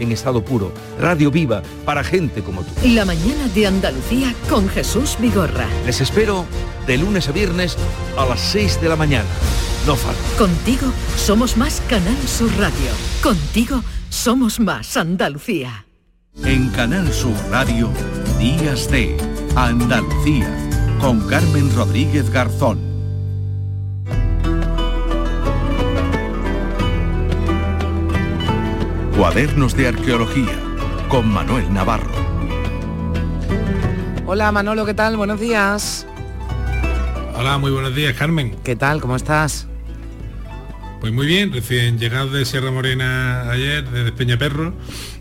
en estado puro, radio viva para gente como tú. La mañana de Andalucía con Jesús Vigorra. Les espero de lunes a viernes a las 6 de la mañana. No falta. Contigo somos más Canal Sur Radio. Contigo somos más Andalucía. En Canal Sur Radio, Días de Andalucía, con Carmen Rodríguez Garzón. Cuadernos de Arqueología, con Manuel Navarro. Hola Manolo, ¿qué tal? Buenos días. Hola, muy buenos días, Carmen. ¿Qué tal? ¿Cómo estás? Pues muy bien, recién llegado de Sierra Morena ayer, desde Peñaperro,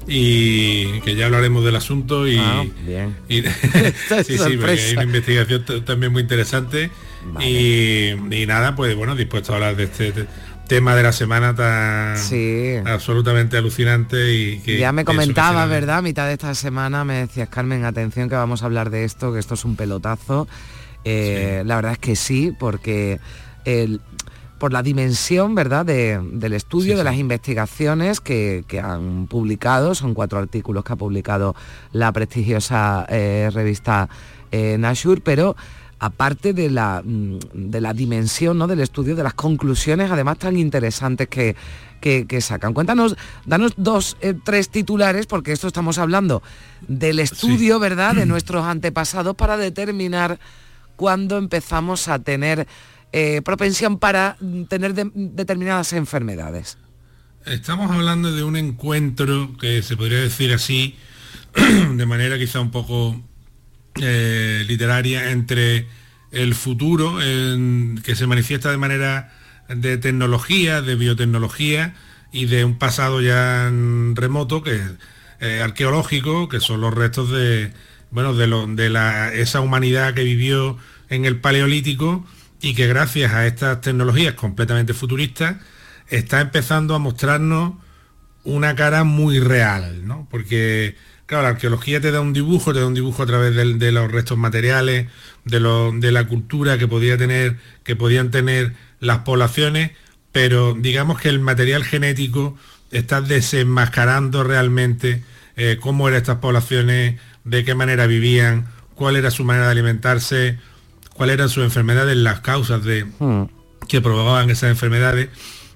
y que ya hablaremos del asunto y... Ah, bien. y- sí, sí, porque hay una investigación también muy interesante y, y nada, pues bueno, dispuesto a hablar de este te- tema de la semana tan absolutamente alucinante y que ya me eso, que comentaba, será- ¿verdad? A mitad de esta semana me decías, Carmen, atención que vamos a hablar de esto, que esto es un pelotazo. Eh, La verdad es que sí, porque el- por la dimensión, ¿verdad?, de- del estudio, de las investigaciones que, que han publicado, son cuatro artículos que ha publicado la prestigiosa eh, revista eh, Nashur, pero aparte de la, mm, de la dimensión ¿no? del estudio, de las conclusiones además tan interesantes que, que- que sacan. Cuéntanos, danos dos, eh, tres titulares, porque esto estamos hablando del estudio, ¿verdad?, de nuestros antepasados para determinar cuándo empezamos a tener eh, propensión para mm, tener de- determinadas enfermedades. Estamos hablando de un encuentro que se podría decir así, de manera quizá un poco eh, literaria, entre el futuro que se manifiesta de manera de tecnología, de biotecnología y de un pasado ya remoto que eh, arqueológico, que son los restos de, bueno, de, la, esa humanidad que vivió en el Paleolítico y que gracias a estas tecnologías completamente futuristas está empezando a mostrarnos una cara muy real, ¿no? Porque, claro, la arqueología te da un dibujo, te da un dibujo a través de, los restos materiales, de, de la cultura que, podía tener, que podían tener las poblaciones, pero digamos que el material genético está desenmascarando realmente eh, cómo eran estas poblaciones, de qué manera vivían, cuál era su manera de alimentarse, cuáles eran sus enfermedades, las causas de, hmm. que provocaban esas enfermedades.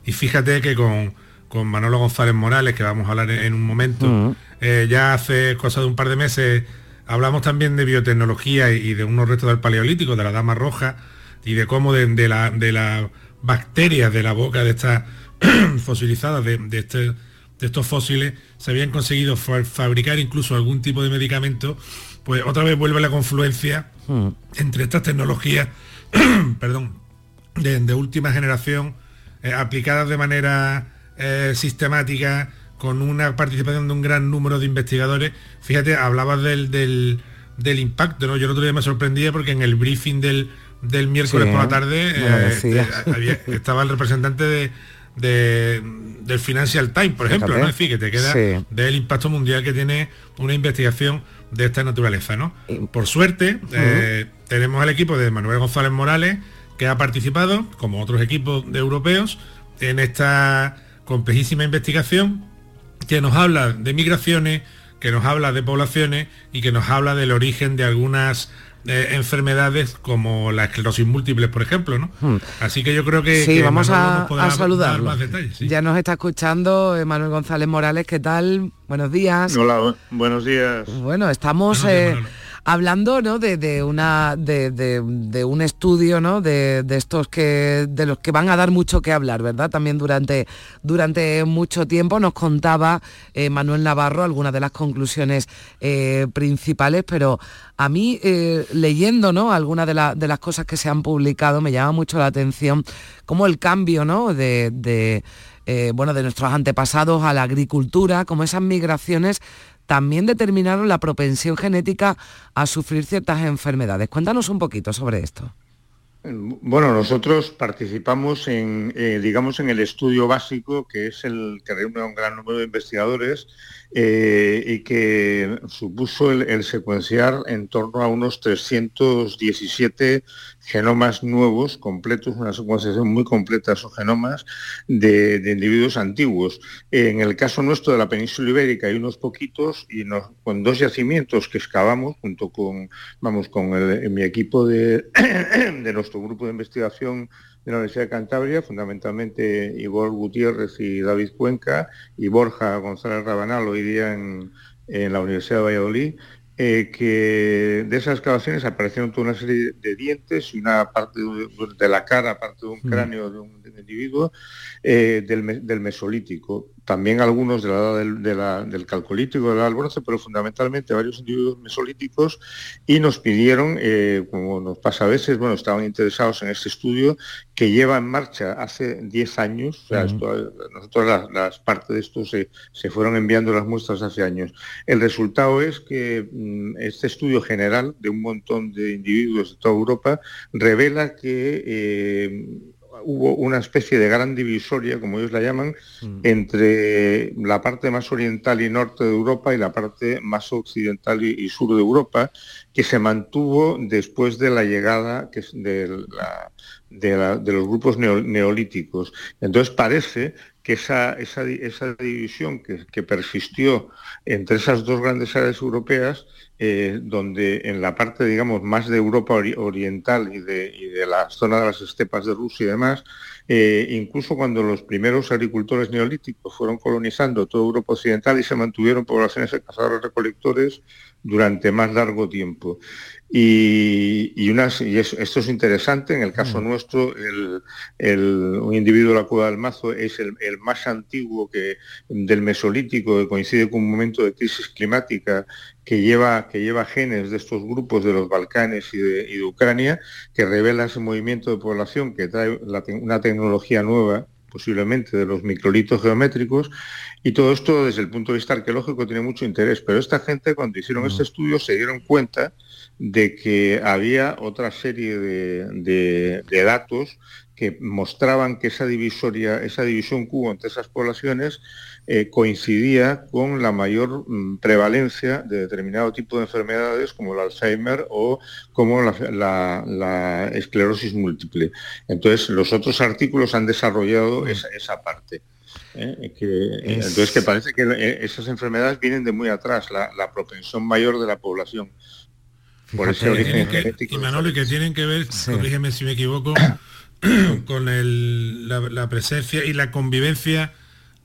Y fíjate que con, con Manolo González Morales, que vamos a hablar en, un momento, hmm. Eh, ya hace cosa de un par de meses hablamos también de biotecnología y, de unos restos del paleolítico, de la dama roja, y de cómo de, de las bacterias de la boca de estas fosilizadas, de, este, de, estos fósiles, se habían conseguido fabricar incluso algún tipo de medicamento, pues otra vez vuelve la confluencia hmm. entre estas tecnologías, perdón, de, última generación, eh, aplicadas de manera eh, sistemática, con una participación de un gran número de investigadores. Fíjate, hablabas del, del, del impacto, ¿no? Yo el otro día me sorprendía porque en el briefing del, del miércoles por la tarde eh, estaba el representante de, del Financial Times, por ejemplo, ¿no? Es decir, que te queda del impacto mundial que tiene una investigación de esta naturaleza, ¿no? Por suerte, eh, tenemos al equipo de Manuel González Morales, que ha participado, como otros equipos de europeos, en esta complejísima investigación que nos habla de migraciones, que nos habla de poblaciones y que nos habla del origen de algunas eh, enfermedades como la esclerosis múltiple, por ejemplo, ¿no? Hmm. Así que yo creo que... Sí, vamos a, saludarlo. Ya nos está escuchando Manuel González Morales, ¿qué tal? Buenos días. Hola, buenos días. Bueno, estamos... Eh, hablando ¿no? de, una, de, un estudio ¿no? de, estos que, de los que van a dar mucho que hablar, ¿verdad? También durante, durante mucho tiempo nos contaba eh, Manuel Navarro algunas de las conclusiones eh, principales, pero a mí eh, leyendo ¿no? algunas de, de, las cosas que se han publicado me llama mucho la atención como el cambio ¿no? de, bueno, de nuestros antepasados a la agricultura, como esas migraciones también determinaron la propensión genética a sufrir ciertas enfermedades. Cuéntanos un poquito sobre esto. Bueno, nosotros participamos en, eh, digamos, en el estudio básico, que es el que reúne a un gran número de investigadores eh, y que supuso el, secuenciar en torno a unos 317 genomas nuevos, completos, una secuenciación muy completa de esos genomas de, individuos antiguos. En el caso nuestro de la península ibérica hay unos poquitos y con dos yacimientos que excavamos junto con, vamos, con mi equipo de, de nuestro grupo de investigación de la Universidad de Cantabria, fundamentalmente Igor Gutiérrez y David Cuenca, y Borja González Rabanal, hoy día en, la Universidad de Valladolid, eh, que de esas excavaciones aparecieron toda una serie de dientes y una parte de, la cara, parte de un mm. cráneo de un, individuo eh, del, Mesolítico también algunos de la edad del, calcolítico, de la del bronce, pero fundamentalmente varios individuos mesolíticos, y nos pidieron, eh, como nos pasa a veces, bueno, estaban interesados en este estudio que lleva en marcha hace 10 años, o sea, nosotros las, partes de esto se, fueron enviando las muestras hace años. El resultado es que mm, este estudio general de un montón de individuos de toda Europa revela que eh, hubo una especie de gran divisoria, como ellos la llaman, mm. entre la parte más oriental y norte de Europa y la parte más occidental y, sur de Europa, que se mantuvo después de la llegada de, los grupos neolíticos. Entonces parece que esa, división que, persistió entre esas dos grandes áreas europeas eh, donde en la parte, digamos, más de Europa oriental y de, de, la zona de las estepas de Rusia y demás, eh, incluso cuando los primeros agricultores neolíticos fueron colonizando toda Europa occidental y se mantuvieron poblaciones de cazadores recolectores durante más largo tiempo. Y, unas, y esto es interesante, en el caso mm. nuestro, el, un individuo de la cueva del mazo es el, más antiguo que, del Mesolítico, que coincide con un momento de crisis climática que lleva, que lleva genes de estos grupos de los Balcanes y de, Ucrania, que revela ese movimiento de población que trae una tecnología nueva posiblemente de los microlitos geométricos, y todo esto desde el punto de vista arqueológico tiene mucho interés, pero esta gente cuando hicieron este estudio se dieron cuenta de que había otra serie de, datos que mostraban que esa divisoria, esa división cubo entre esas poblaciones eh, coincidía con la mayor mm, prevalencia de determinado tipo de enfermedades como el Alzheimer o como la, esclerosis múltiple. Entonces, los otros artículos han desarrollado mm. esa, parte. ¿eh? Entonces, que parece que eh, esas enfermedades vienen de muy atrás, la, propensión mayor de la población. Por ese origen genético. Y Manolo, que tienen que ver, corrígeme si me equivoco, con la presencia y la convivencia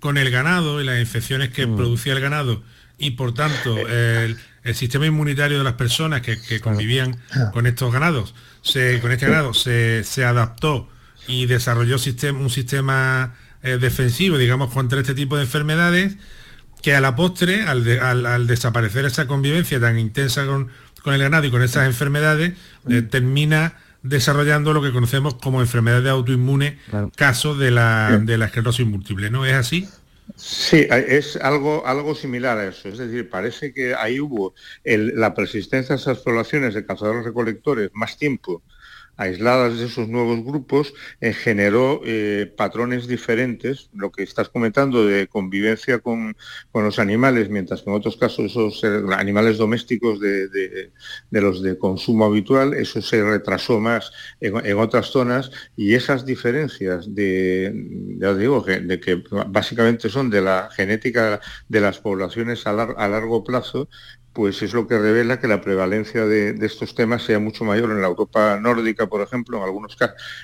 con el ganado y las infecciones que mm. producía el ganado y por tanto el, sistema inmunitario de las personas que, convivían con estos ganados, se, con este ganado se, adaptó y desarrolló un sistema eh, defensivo, digamos, contra este tipo de enfermedades, que a la postre, al, desaparecer esa convivencia tan intensa con, el ganado y con esas enfermedades, eh, termina desarrollando lo que conocemos como enfermedad de autoinmune, caso de la, de la esclerosis múltiple, ¿no? ¿Es así? Sí, es algo, algo similar a eso. Es decir, parece que ahí hubo la persistencia de esas poblaciones de cazadores recolectores más tiempo aisladas de esos nuevos grupos, eh, generó eh, patrones diferentes, lo que estás comentando de convivencia con, los animales, mientras que en otros casos esos animales domésticos de, los de consumo habitual, eso se retrasó más en, otras zonas. Y esas diferencias de, ya digo, de que básicamente son de la genética de las poblaciones a largo plazo, pues es lo que revela que la prevalencia de, estos temas sea mucho mayor en la Europa nórdica, por ejemplo, en algunos,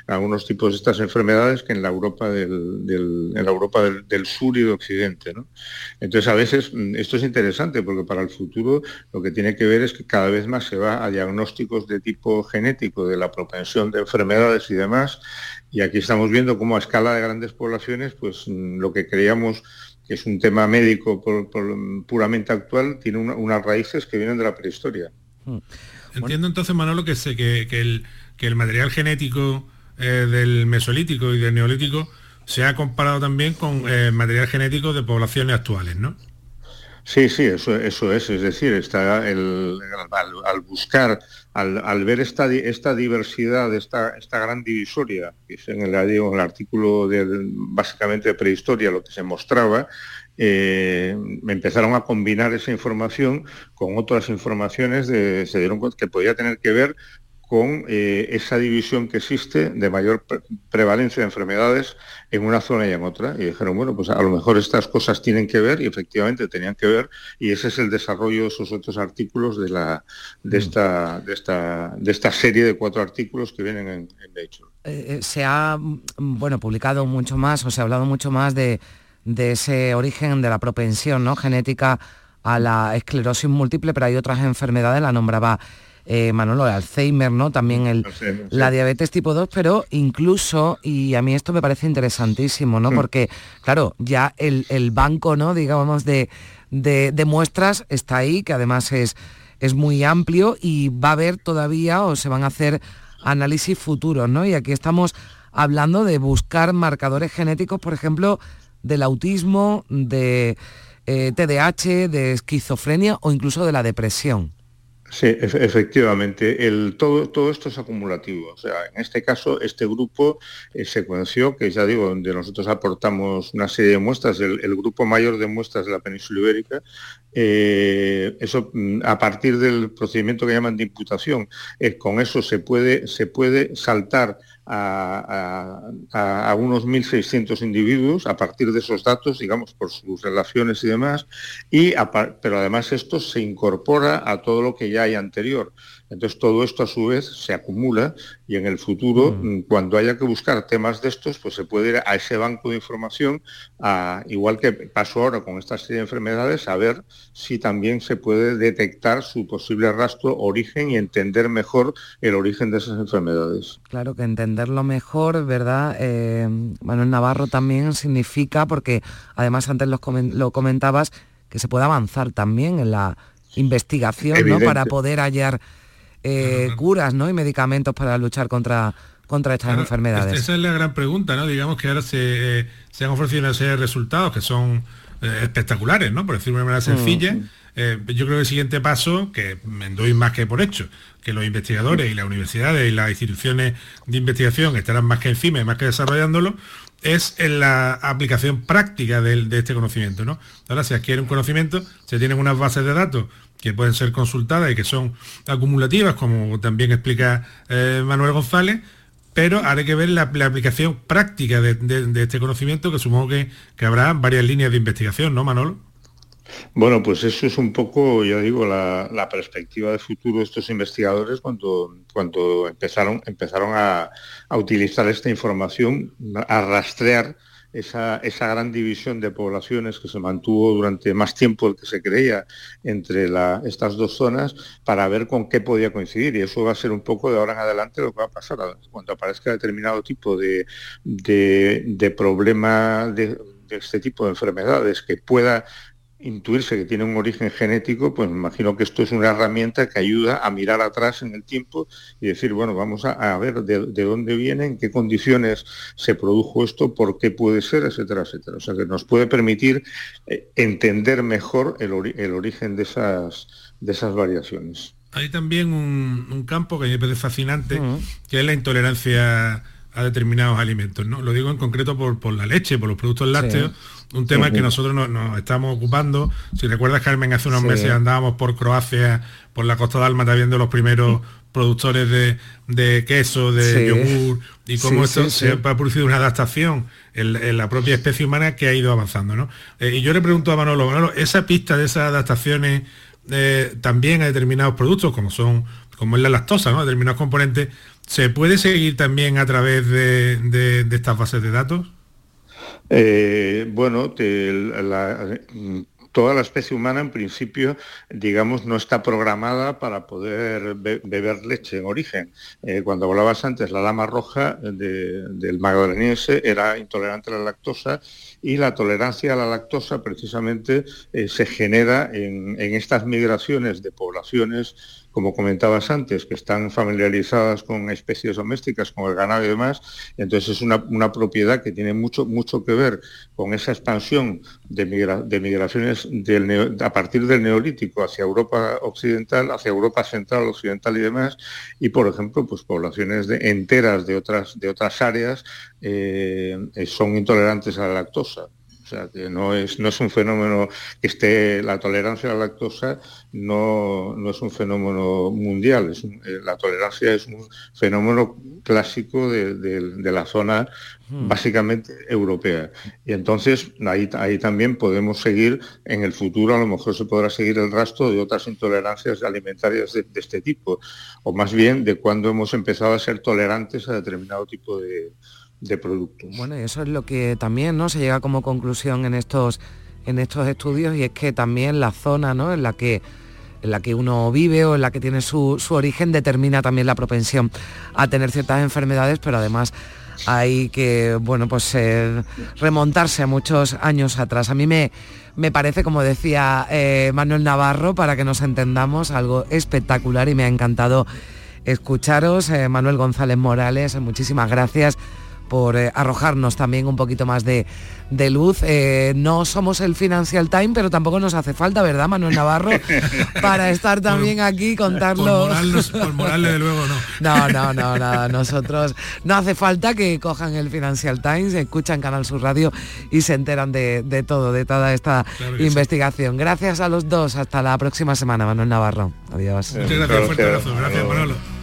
algunos tipos de estas enfermedades que en la Europa del, en la Europa del, sur y de Occidente. Entonces, a veces mm, esto es interesante porque para el futuro lo que tiene que ver es que cada vez más se va a diagnósticos de tipo genético de la propensión de enfermedades y demás. Y aquí estamos viendo cómo a escala de grandes poblaciones, pues mm, lo que creíamos que es un tema médico puramente actual, tiene unas raíces que vienen de la prehistoria. Hmm. Entiendo entonces, Manolo, que, sé, que, el, que el material genético eh, del mesolítico y del neolítico se ha comparado también con eh, material genético de poblaciones actuales, ¿no? Sí, sí, eso, eso es. Es decir, está el, al, buscar, al, ver esta, esta diversidad, esta, esta gran divisoria, que es en el, el artículo de, básicamente de prehistoria lo que se mostraba, eh, empezaron a combinar esa información con otras informaciones, de, se dieron cuenta que podía tener que ver con eh, esa división que existe de mayor prevalencia de enfermedades en una zona y en otra. Y dijeron, bueno, pues a lo mejor estas cosas tienen que ver, y efectivamente tenían que ver, y ese es el desarrollo de esos otros artículos de, la, de, mm. esta, de, esta, de esta serie de cuatro artículos que vienen en, Nature. Eh, eh, se ha mm, bueno, publicado mucho más, o se ha hablado mucho más de, de ese origen de la propensión ¿no? genética a la esclerosis múltiple, pero hay otras enfermedades, la nombraba eh, Manolo, el Alzheimer, ¿no? También el, la diabetes tipo 2, pero incluso, y a mí esto me parece interesantísimo, ¿no? Mm. Porque, claro, ya el, banco, ¿no? Digamos, de, de, muestras está ahí, que además es, es muy amplio y va a haber todavía, o se van a hacer análisis futuros, ¿no? Y aquí estamos hablando de buscar marcadores genéticos, por ejemplo, del autismo, de TDAH, eh, de esquizofrenia o incluso de la depresión. Sí, efectivamente. Todo esto es acumulativo. O sea, en este caso, este grupo eh, secuenció, que ya digo, donde nosotros aportamos una serie de muestras, el, grupo mayor de muestras de la península ibérica, eh, eso mm, a partir del procedimiento que llaman de imputación, eh, con eso se puede, se puede saltar a, unos 1.600 individuos a partir de esos datos, digamos, por sus relaciones y demás, y pero además esto se incorpora a todo lo que ya hay anterior. Entonces todo esto a su vez se acumula y en el futuro, mm. cuando haya que buscar temas de estos, pues se puede ir a ese banco de información, igual que pasó ahora con esta serie de enfermedades, a ver si también se puede detectar su posible rastro, origen y entender mejor el origen de esas enfermedades. Claro que entenderlo mejor, ¿verdad? Eh, Manuel Navarro también significa, porque además antes lo, comentabas, que se puede avanzar también en la investigación, ¿no? Para poder hallar eh, curas ¿no? y medicamentos para luchar contra, contra estas enfermedades. Esa es la gran pregunta, ¿no? Digamos que ahora se, eh, se han ofrecido una serie de resultados que son eh, espectaculares, ¿no? Por decirlo de manera sencilla. Mm. yo creo que el siguiente paso, que me doy más que por hecho, que los investigadores y las universidades y las instituciones de investigación estarán más que encima y más que desarrollándolo, es en la aplicación práctica de, de, este conocimiento. ¿no? Ahora se adquiere un conocimiento, se tienen unas bases de datos que pueden ser consultadas y que son acumulativas, como también explica eh, Manuel González, pero haré que ver la, aplicación práctica de, este conocimiento, que supongo que, habrá varias líneas de investigación, ¿no, Manolo? Bueno, pues eso es un poco, ya digo, la, perspectiva de futuro de estos investigadores cuando, empezaron, a utilizar esta información, a rastrear esa, gran división de poblaciones que se mantuvo durante más tiempo del que se creía entre estas dos zonas para ver con qué podía coincidir. Y eso va a ser un poco de ahora en adelante lo que va a pasar. Cuando aparezca determinado tipo de, de, problema de, de este tipo de enfermedades que pueda intuirse que tiene un origen genético, pues me imagino que esto es una herramienta que ayuda a mirar atrás en el tiempo y decir, bueno, vamos a, ver de, dónde viene, en qué condiciones se produjo esto, por qué puede ser, etcétera, etcétera. O sea, que nos puede permitir eh, entender mejor el, origen de esas, de esas variaciones. Hay también un, campo que me parece fascinante, que es la intolerancia a determinados alimentos. ¿no? Lo digo en concreto por, la leche, por los productos lácteos, un tema que nosotros nos, estamos ocupando. Si recuerdas, Carmen, hace unos meses andábamos por Croacia, por la costa de Almata, viendo los primeros productores de, queso, de yogur, y cómo esto se ha producido una adaptación en, la propia especie humana que ha ido avanzando. ¿no? Eh, y yo le pregunto a Manolo, Manolo, esa pista de esas adaptaciones eh, también a determinados productos, como son como es la lactosa, ¿no? determinados componentes, ¿Se puede seguir también a través de, estas bases de datos? Eh, bueno, toda la especie humana en principio, digamos, no está programada para poder beber leche en origen. Eh, cuando hablabas antes, la lama roja del magdaleniense era intolerante a la lactosa y la tolerancia a la lactosa precisamente eh, se genera en, en estas migraciones de poblaciones como comentabas antes, que están familiarizadas con especies domésticas, como el ganado y demás, entonces es una, propiedad que tiene mucho, mucho que ver con esa expansión de, migraciones a partir del neolítico hacia Europa occidental, hacia Europa central, occidental y demás, y por ejemplo, pues poblaciones enteras de otras, de otras áreas eh, son intolerantes a la lactosa. O sea, que no es, no es un fenómeno que esté, la tolerancia a la lactosa no, no es un fenómeno mundial, es eh, la tolerancia es un fenómeno clásico de, la zona hmm. básicamente europea. Y entonces ahí, ahí también podemos seguir, en el futuro a lo mejor se podrá seguir el rastro de otras intolerancias alimentarias de, de este tipo, o más bien de cuando hemos empezado a ser tolerantes a determinado tipo de, Bueno, y eso es lo que también ¿no? se llega como conclusión en estos, en estos estudios y es que también la zona ¿no? en, la que, en la que uno vive o en la que tiene su, origen determina también la propensión a tener ciertas enfermedades, pero además hay que bueno pues remontarse a muchos años atrás. A mí me, me parece, como decía eh, Manuel Navarro, para que nos entendamos, algo espectacular y me ha encantado escucharos. Eh, Manuel González Morales, muchísimas gracias por eh, arrojarnos también un poquito más de, de luz. Eh, no somos el Financial Time, pero tampoco nos hace falta, ¿verdad, Manuel Navarro? Para estar también aquí y contarlo. Por, morarle de luego no. No, no, no, nada. Nosotros no hace falta que cojan el Financial Times, escuchan Canal Sur Radio y se enteran de, todo, de toda esta investigación. Gracias a los dos. Hasta la próxima semana, Manuel Navarro. Adiós. Muchas gracias, fuerte abrazo. Gracias, Manolo.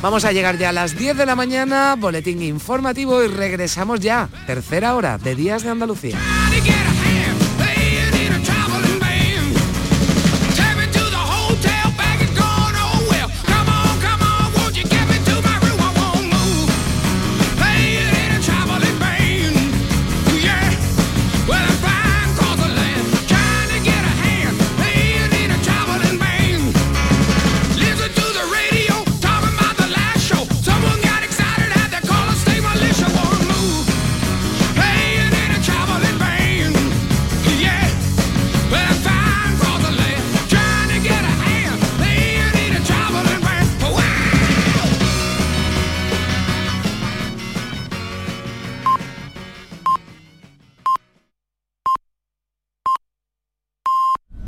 Vamos a llegar ya a las 10 de la mañana, boletín informativo y regresamos ya, tercera hora de Días de Andalucía.